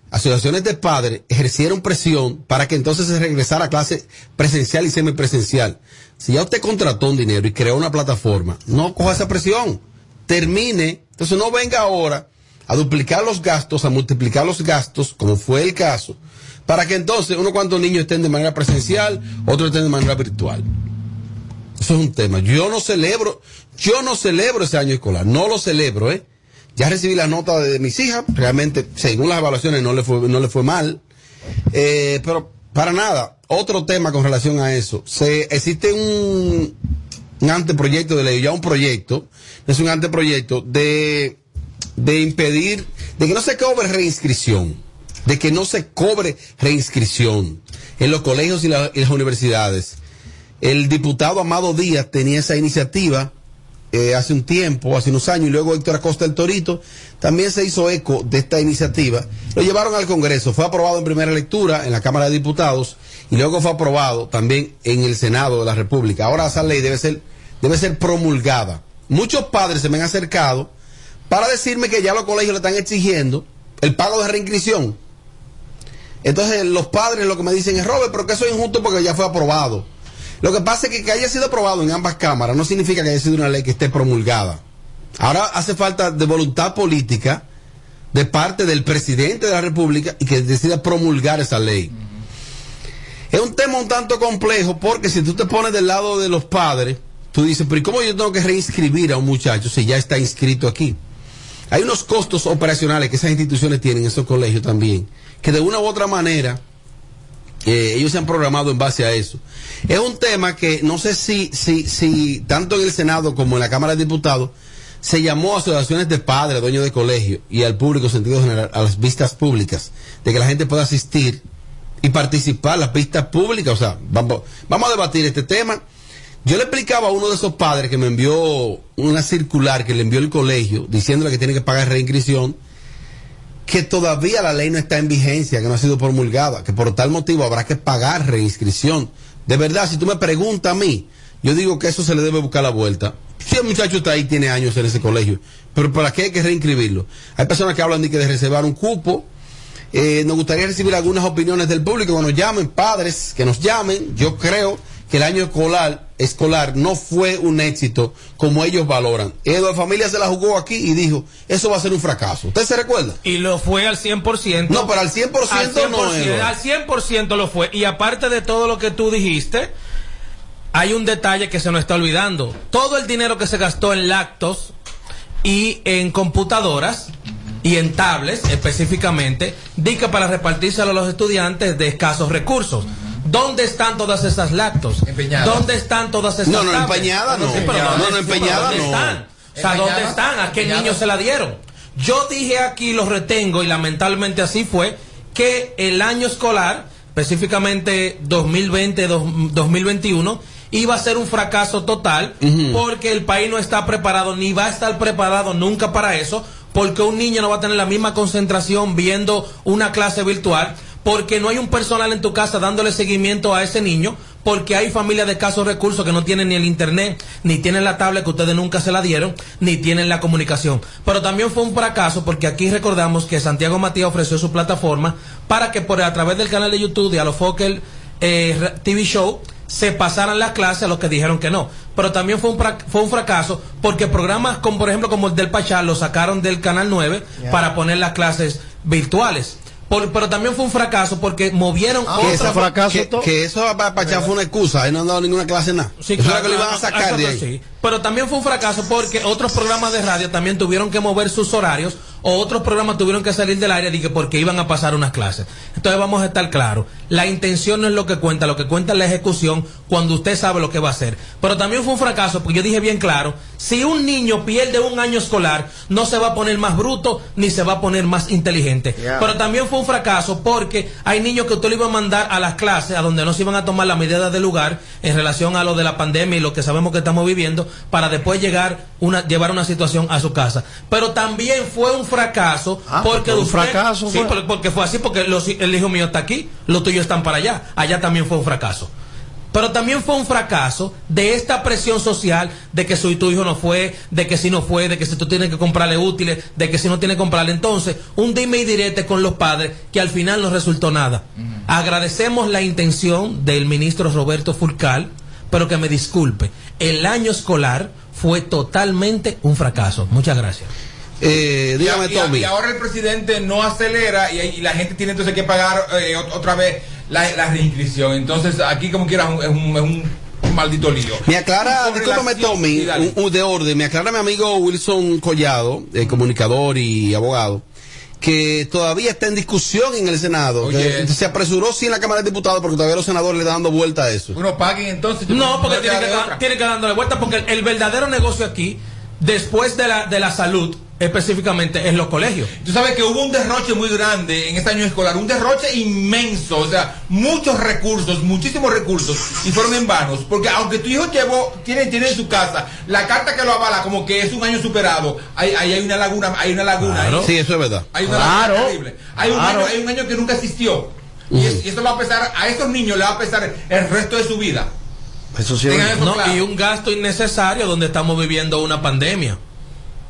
asociaciones de padres ejercieron presión para que entonces se regresara a clase presencial y semipresencial. Si ya usted contrató un dinero y creó una plataforma, no coja esa presión, termine, entonces no venga ahora a duplicar los gastos, a multiplicar los gastos, como fue el caso, para que entonces unos cuantos niños estén de manera presencial, otros estén de manera virtual. Eso es un tema. Yo no celebro, yo no celebro ese año escolar, no lo celebro, ¿eh? Ya recibí la nota de, mis hijas, realmente, según las evaluaciones, no le fue, no le fue mal. Eh, pero para nada, otro tema con relación a eso. Se, existe un, un anteproyecto de ley, ya un proyecto, es un anteproyecto de, de impedir, de que no se cobre reinscripción, de que no se cobre reinscripción en los colegios y, la- y las universidades. El diputado Amado Díaz tenía esa iniciativa eh, hace un tiempo, hace unos años, y luego Héctor Acosta el Torito también se hizo eco de esta iniciativa. Lo llevaron al Congreso, fue aprobado en primera lectura en la Cámara de Diputados y luego fue aprobado también en el Senado de la República. Ahora esa ley debe ser, debe ser promulgada. Muchos padres se me han acercado para decirme que ya los colegios le están exigiendo el pago de reinscripción. Entonces los padres lo que me dicen es, Robert, pero que eso es injusto porque ya fue aprobado. Lo que pasa es que que haya sido aprobado en ambas cámaras no significa que haya sido una ley que esté promulgada. Ahora hace falta de voluntad política de parte del presidente de la República y que decida promulgar esa ley. Es un tema un tanto complejo porque si tú te pones del lado de los padres, tú dices, pero ¿y cómo yo tengo que reinscribir a un muchacho si ya está inscrito aquí? Hay unos costos operacionales que esas instituciones tienen, esos colegios también, que de una u otra manera eh, ellos se han programado en base a eso. Es un tema que no sé si, si, si tanto en el Senado como en la Cámara de Diputados se llamó a asociaciones de padres, dueños de colegio y al público en sentido general, a las vistas públicas, de que la gente pueda asistir y participar las vistas públicas. O sea, vamos, vamos a debatir este tema. Yo le explicaba a uno de esos padres que me envió una circular que le envió el colegio diciéndole que tiene que pagar reinscripción, que todavía la ley no está en vigencia, que no ha sido promulgada, que por tal motivo habrá que pagar reinscripción. De verdad, si tú me preguntas a mí, yo digo que eso se le debe buscar la vuelta. Si el muchacho está ahí, tiene años en ese colegio, pero ¿para qué hay que reinscribirlo? Hay personas que hablan de que de reservar un cupo. Eh, nos gustaría recibir algunas opiniones del público, nos llamen, padres, que nos llamen. Yo creo que el año escolar, escolar no fue un éxito como ellos valoran. Eduardo Familia se la jugó aquí y dijo, eso va a ser un fracaso. ¿Usted se recuerda? Y lo fue al 100%. No, pero al 100%, al 100% no. Eduardo. Al 100% lo fue. Y aparte de todo lo que tú dijiste, hay un detalle que se nos está olvidando. Todo el dinero que se gastó en lactos y en computadoras y en tablets específicamente, dica para repartírselo a los estudiantes de escasos recursos. ¿Dónde están todas esas lactos? Empeñadas. ¿Dónde están todas esas No, no, tablets? empeñadas no. Sí, pero No, ¿dónde- no, empeñadas ¿dónde no. están? O sea, ¿dónde están? ¿A qué niños se la dieron? Yo dije aquí, lo retengo y lamentablemente así fue, que el año escolar, específicamente 2020-2021, iba a ser un fracaso total porque el país no está preparado ni va a estar preparado nunca para eso porque un niño no va a tener la misma concentración viendo una clase virtual porque no hay un personal en tu casa dándole seguimiento a ese niño porque hay familias de escasos recursos que no tienen ni el internet, ni tienen la tablet que ustedes nunca se la dieron, ni tienen la comunicación. Pero también fue un fracaso porque aquí recordamos que Santiago Matías ofreció su plataforma para que por a través del canal de YouTube de Alofoque eh, TV Show se pasaran las clases a los que dijeron que no. Pero también fue un, fue un fracaso porque programas como por ejemplo como el del Pachá lo sacaron del canal 9 Ya. para poner las clases virtuales. Por- pero también fue un fracaso porque movieron que, otra- esa- que, que eso para Pachá fue una excusa, ahí no han dado ninguna clase nada. Sí, eso claro, era que lo iban a sacar de ahí. sí. Pero también fue un fracaso porque otros programas de radio también tuvieron que mover sus horarios o otros programas tuvieron que salir del aire porque iban a pasar unas clases. Entonces vamos a estar claros. La intención no es lo que cuenta, lo que cuenta es la ejecución cuando usted sabe lo que va a hacer. Pero también fue un fracaso porque yo dije bien claro, si un niño pierde un año escolar, no se va a poner más bruto ni se va a poner más inteligente. Yeah. Pero también fue un fracaso porque hay niños que usted le iba a mandar a las clases a donde no se iban a tomar las medidas de lugar en relación a lo de la pandemia y lo que sabemos que estamos viviendo para después llegar una llevar una situación a su casa. Pero también fue un fracaso porque fue un usted- fracaso, sí, fue. por- porque fue así porque los- el hijo mío está aquí, los tuyos están para allá. Allá también fue un fracaso. Pero también fue un fracaso de esta presión social de que si tu hijo no fue, de que si no fue, de que si tú tienes que comprarle útiles, de que si no tienes que comprarle. Entonces, un dime y direte con los padres que al final no resultó nada. Agradecemos la intención del ministro Roberto Fulcal, pero que me disculpe, el año escolar fue totalmente un fracaso. Muchas gracias. Eh, dígame, y, Tommy. y ahora el presidente no acelera y, y la gente tiene entonces que pagar eh, ot- otra vez la, la reinscripción. Entonces aquí como quiera es un, es un- es un- un maldito lío. Me aclara, discúlpame Tommy, un, un de orden, me aclara mi amigo Wilson Collado, eh, comunicador y abogado, que todavía está en discusión en el Senado. Oye. que se apresuró sí en la Cámara de Diputados porque todavía los senadores le están dando vuelta a eso. Bueno, paguen entonces. No, porque le tiene queda que, de dar- otra. tiene que dándole vuelta, porque el, el verdadero negocio aquí, después de la, de la salud, específicamente, es los colegios. Tú sabes que hubo un derroche muy grande en este año escolar, un derroche inmenso, o sea, muchos recursos, muchísimos recursos, y fueron en vanos, porque aunque tu hijo llevó, tiene, tiene en su casa la carta que lo avala como que es un año superado, ahí, ahí hay una laguna, hay una laguna. Sí, eso es verdad. Hay una Claro. laguna terrible. Hay un, año, hay un año que nunca existió. Y, es- y esto va a pesar, a estos niños le va a pesar el resto de su vida. Eso sí. Eso No, claro. y un gasto innecesario donde estamos viviendo una pandemia.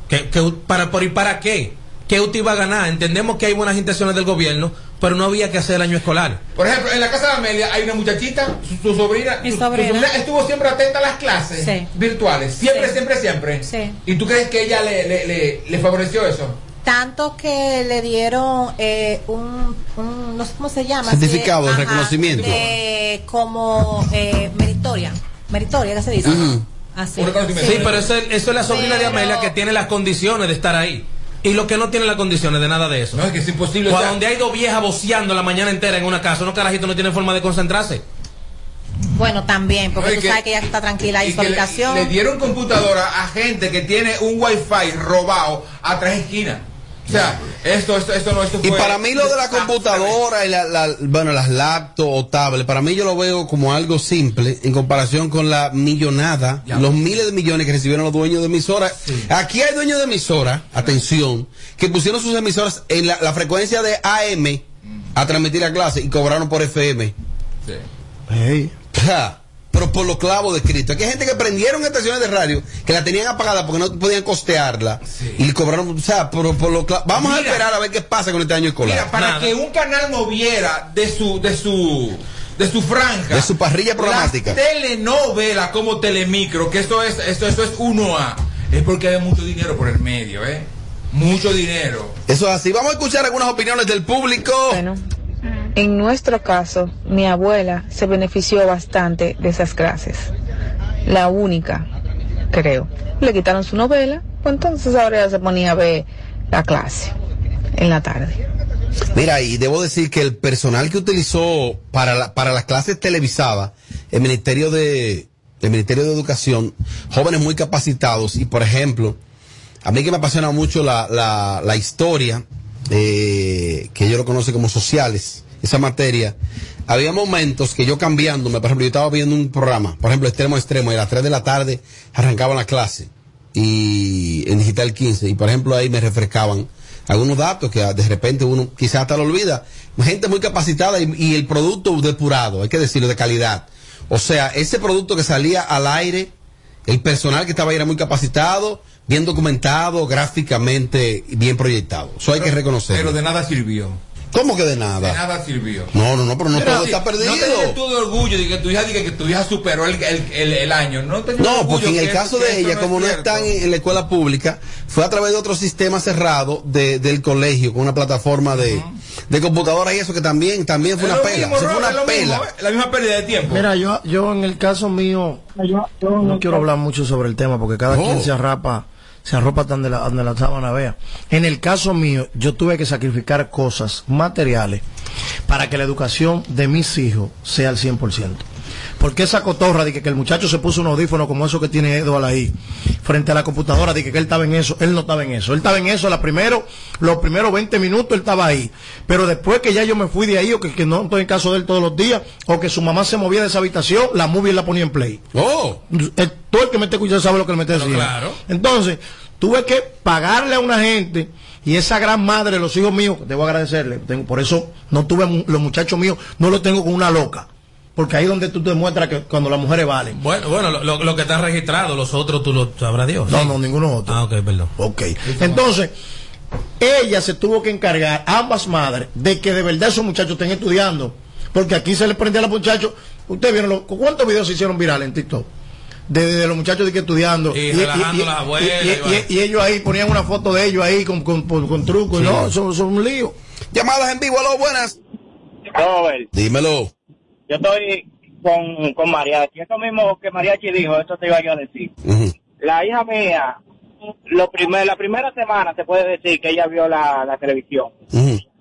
¿Qué, qué- para, por, ¿Y para qué? ¿Qué usted iba a ganar? Entendemos que hay buenas intenciones del gobierno, pero no había que hacer el año escolar. Por ejemplo, en la casa de Amelia hay una muchachita, su, su sobrina, su- su sobrina. estuvo siempre atenta a las clases Sí. virtuales. Siempre, Sí. siempre, siempre. Sí. ¿Y tú crees que ella le, le, le, le favoreció eso? Tanto que le dieron eh, un, un- no sé cómo se llama. Certificado de Ajá, reconocimiento. de- como eh, meritoria. Meritoria, ¿qué se dice? Ujú. Así. Sí, pero eso, es- eso es la sobrina de Amelia que tiene las condiciones de estar ahí. Y los que no tienen las condiciones de nada de eso. No, es que es imposible. o Cuando sea, donde hay dos viejas boceando la mañana entera en una casa, unos carajitos no tienen forma de concentrarse. Bueno, también, porque No, tú que- sabes que ella está tranquila ahí su le, habitación. le dieron computadora a gente que tiene un wifi robado a tres esquinas. O sea, esto, esto, esto no, esto Y para mí lo de la computadora y la, la- bueno, las laptops o tablets, para mí yo lo veo como algo simple en comparación con la millonada, los miles de millones que recibieron los dueños de emisoras. Aquí hay dueños de emisoras, atención, que pusieron sus emisoras en la, la frecuencia de AM a transmitir la clase y cobraron por FM. Hey. <laughs> Pero por los clavos de Cristo. Aquí hay gente que prendieron estaciones de radio que la tenían apagada porque no podían costearla y le cobraron, o sea, por, por los clavos. Vamos a esperar a ver qué pasa con este año escolar. Mira, para que un canal moviera de su, de su, de su franja. De su parrilla programática. Las telenovelas como Telemicro, que esto es, esto, esto es 1A. Es porque hay mucho dinero por el medio, ¿eh? Mucho dinero. Eso es así. Vamos a escuchar algunas opiniones del público. Bueno, en nuestro caso, mi abuela se benefició bastante de esas clases. La única, creo. Le quitaron su novela, pues entonces ahora ella se ponía a ver la clase en la tarde. Mira, y debo decir que el personal que utilizó para, la- para las clases televisadas, el Ministerio de, el Ministerio de Educación, jóvenes muy capacitados, y por ejemplo, a mí que me apasiona mucho la, la, la historia, eh, que yo lo conoce como sociales, esa materia, había momentos que yo cambiándome, por ejemplo, yo estaba viendo un programa, por ejemplo, extremo a extremo, y a las 3 de la tarde arrancaban la clase, y en Digital 15, y por ejemplo ahí me refrescaban algunos datos que de repente uno quizás hasta lo olvida. Gente muy capacitada y, y el producto depurado, hay que decirlo, de calidad. O sea, ese producto que salía al aire, el personal que estaba ahí era muy capacitado, bien documentado, gráficamente bien proyectado. Eso hay que reconocerlo. Pero de nada sirvió. ¿Cómo que de nada? De nada sirvió. No, no, no, pero no Pero todo está perdido. No te tú de orgullo de que tu hija diga que tu hija superó el, el, el, el año. No, te No, orgullo porque en el caso de ella, no como es no están en, la escuela pública, fue a través de otro sistema cerrado de- del colegio, con una plataforma de, de computadoras y eso que también, también fue Es una pela. mismo, Eso fue una pela. mismo, ¿eh? La misma pérdida de tiempo. Mira, yo, yo en el caso mío, no quiero hablar mucho sobre el tema porque cada Oh. quien se arrapa, se arropa tan de la, donde la sábana vea. En el caso mío, yo tuve que sacrificar cosas materiales para que la educación de mis hijos sea al 100%. Porque esa cotorra de que, que el muchacho se puso un audífono como eso que tiene Eduardo ahí, frente a la computadora, de que, que él estaba en eso, él no estaba en eso. Él estaba en eso la primero, los primeros 20 minutos él estaba ahí. Pero después que ya yo me fui de ahí, o que, que no estoy en caso de él todos los días, o que su mamá se movía de esa habitación, la movie él la ponía en play. Oh. El- todo el que me esté escuchando sabe lo que él me está diciendo. claro. Entonces, tuve que pagarle a una gente y esa gran madre los hijos míos, debo agradecerle, tengo, por eso no tuve los muchachos míos, no los tengo con una loca. Porque ahí es donde tú te demuestras que cuando las mujeres valen. Bueno, bueno, lo, lo- lo que está registrado, los otros tú lo sabrás Dios. No, no, ninguno otro. Ah, ok, perdón. Ok. Entonces, ella se tuvo que encargar, ambas madres, de que de verdad esos muchachos estén estudiando. Porque aquí se les prende a los muchachos. Ustedes vieron los- cuántos videos se hicieron virales en TikTok. De, de los muchachos de que estudiando. Y relajando las abuelas, y- y- y y- y ellos ahí ponían una foto de ellos ahí con, con, con, con trucos. Sí. No, son, son un lío. Llamadas en vivo, aló, buenas. Robert, Dímelo. Yo estoy con, con Mariachi. Eso mismo que Mariachi dijo, eso te iba yo a decir. La hija mía, lo primer, la primera semana se puede decir que ella vio la, la televisión.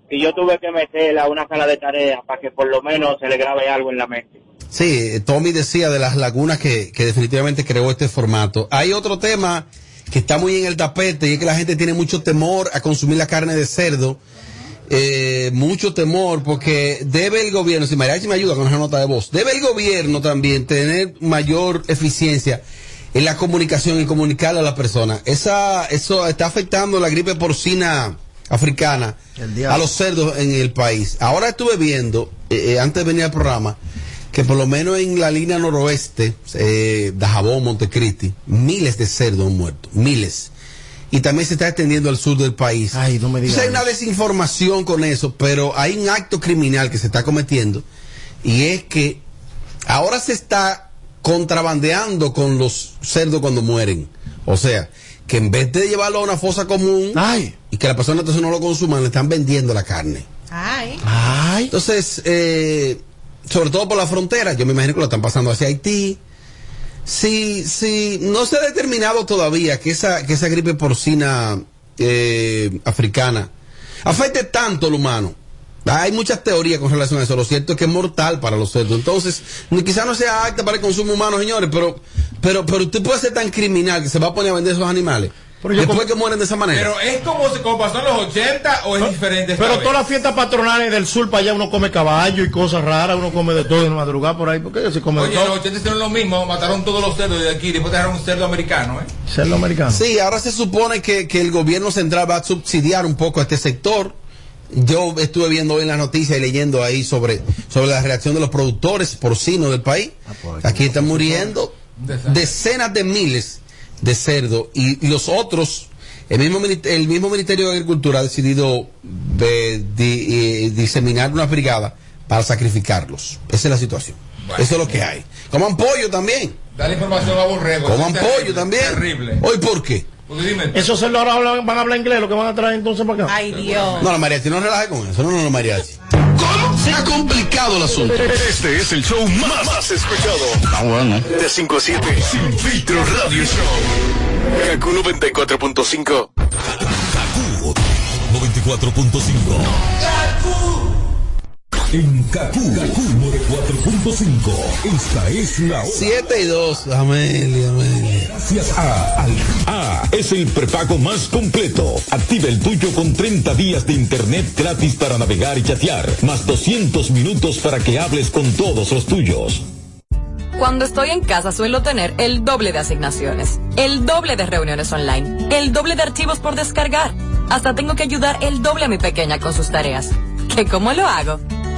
Y yo tuve que meterla a una sala de tareas para que por lo menos se le grabe algo en la mente. Sí, eh, Tommy decía de las lagunas que, que definitivamente creó este formato. Hay otro tema que está muy en el tapete y es que la gente tiene mucho temor a consumir la carne de cerdo. Eh, mucho temor porque debe el gobierno, si Mariachi me ayuda con esa nota de voz, debe el gobierno también tener mayor eficiencia en la comunicación y comunicarle a la persona. Esa, eso está afectando la gripe porcina africana a los cerdos en el país. Ahora estuve viendo eh, antes de venir al programa que por lo menos en la línea noroeste, eh, Dajabón, Montecristi, miles de cerdos han muerto, miles. Y también se está extendiendo al sur del país. Ay, no me digas. Entonces, hay una desinformación con eso, pero hay un acto criminal que se está cometiendo y es que ahora se está contrabandeando con los cerdos cuando mueren. O sea, que en vez de llevarlo a una fosa común y que la persona entonces no lo consuma, le están vendiendo la carne. Ay. Entonces, eh, sobre todo por la frontera, yo me imagino que lo están pasando hacia Haití. Si, si no se ha determinado todavía que esa, que esa gripe porcina eh, africana afecte tanto al humano. Hay muchas teorías con relación a eso. Lo cierto es que es mortal para los cerdos. Entonces, quizás no sea apta para el consumo humano, señores, pero, pero, pero usted puede ser tan criminal que se va a poner a vender esos animales. Después que mueren de esa manera. Pero es como, como pasó en los 80 o es diferente. Pero todas las fiestas patronales del sur para allá uno come caballo y cosas raras, uno come de todo en madrugada por ahí, porque se come Oye, de en los todo. 80 hicieron lo mismo, mataron todos los cerdos de aquí, después dejaron un cerdo americano, ¿eh? Cerdo americano. Sí, ahora se supone que, que el gobierno central va a subsidiar un poco a este sector. Yo estuve viendo hoy en las noticias y leyendo ahí sobre, sobre la reacción de los productores porcinos del país. Aquí están muriendo decenas de miles de cerdos y, y los otros, el mismo, el mismo Ministerio de Agricultura ha decidido de- di- eh, diseminar una brigada para sacrificarlos. Esa es la situación. Eso es lo que hay. Coman pollo también. Dale información a Borrego. Coman terrible, pollo también. Terrible. Hoy, ¿por qué? Porque dime, Esos cerdos ahora van a hablar inglés, lo que van a traer entonces para acá. Ay, Dios. No, la mariachi, no relaje con eso. No, no, no, mariachi. Se ha complicado el asunto. Este es el show más, más escuchado. Ah, bueno. De 5 a 7. Sin filtro radio show. Kaku 94.5. 94.5. En Kaku, Kaku 4.5. Esta es la hora. 7 y 2, Amelia, Amelia. Gracias a Al A es el prepago más completo. Activa el tuyo con 30 días de internet gratis para navegar y chatear, más 200 minutos para que hables con todos los tuyos. Cuando estoy en casa suelo tener el doble de asignaciones, el doble de reuniones online, el doble de archivos por descargar. Hasta tengo que ayudar el doble a mi pequeña con sus tareas. ¿Que cómo lo hago?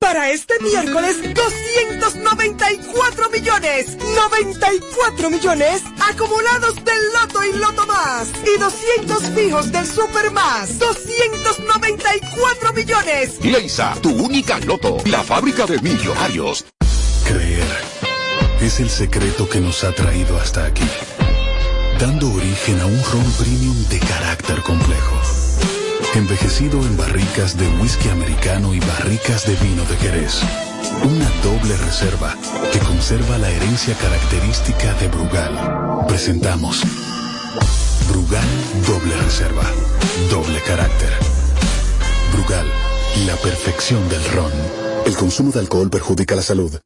Para este miércoles, 294 millones, 94 millones acumulados del Loto y Loto Más. Y 200 fijos del Super Más, 294 millones. Leisa, tu única loto, la fábrica de millonarios. Creer es el secreto que nos ha traído hasta aquí, dando origen a un ron premium de carácter complejo, envejecido en barricas de whisky americano y barricas de vino de Jerez. Una doble reserva que conserva la herencia característica de Brugal. Presentamos Brugal Doble Reserva, doble carácter. Brugal, la perfección del ron. El consumo de alcohol perjudica la salud.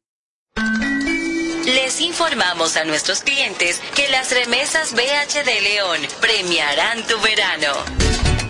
Les informamos a nuestros clientes que las remesas BH de León premiarán tu verano.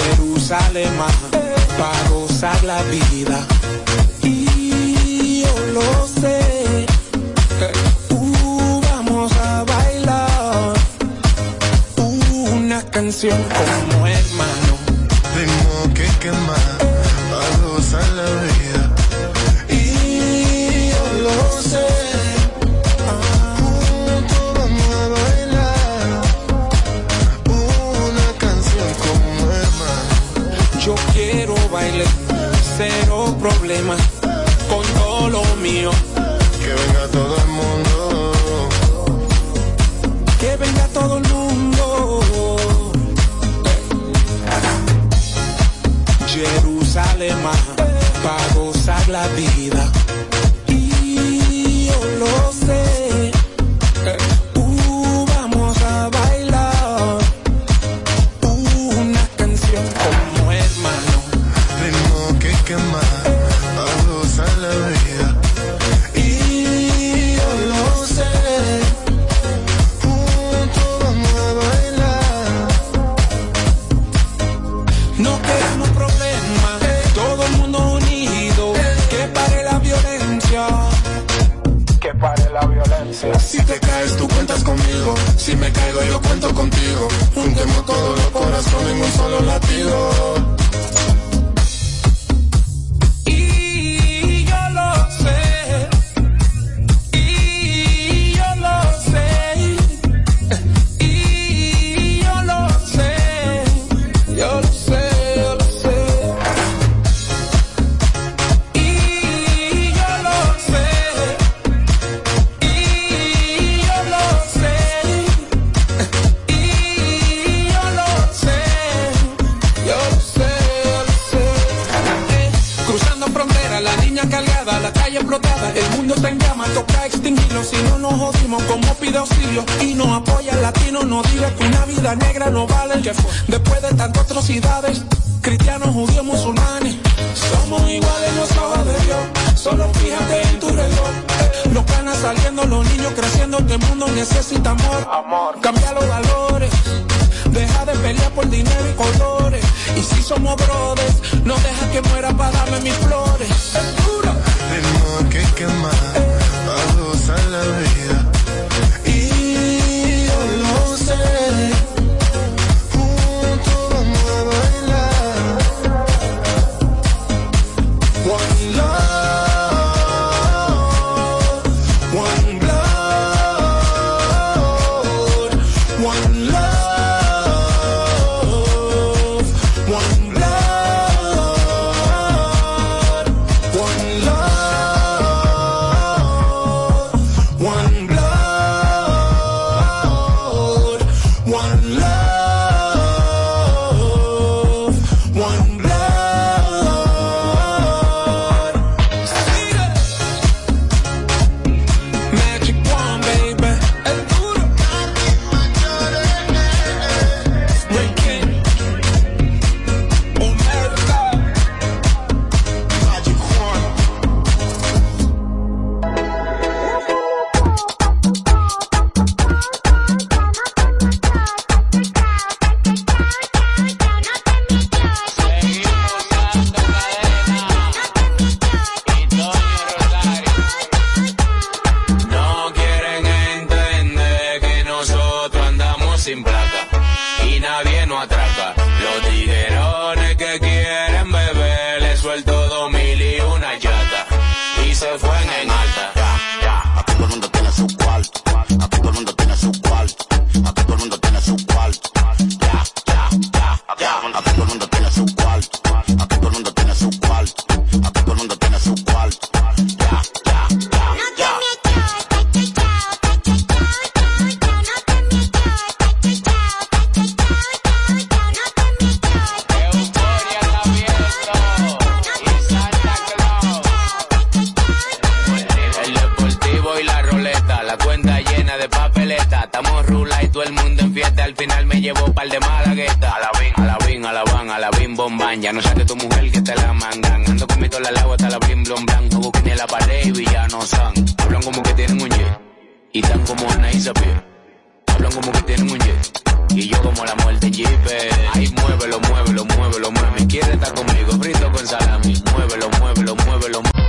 Jerusalén, para gozar la vida. Y yo lo sé, uh, vamos a bailar una canción como hermano. Tengo que quemar, con todo lo mío. Que venga todo el mundo. Que venga todo el mundo. Jerusalén, para gozar la vida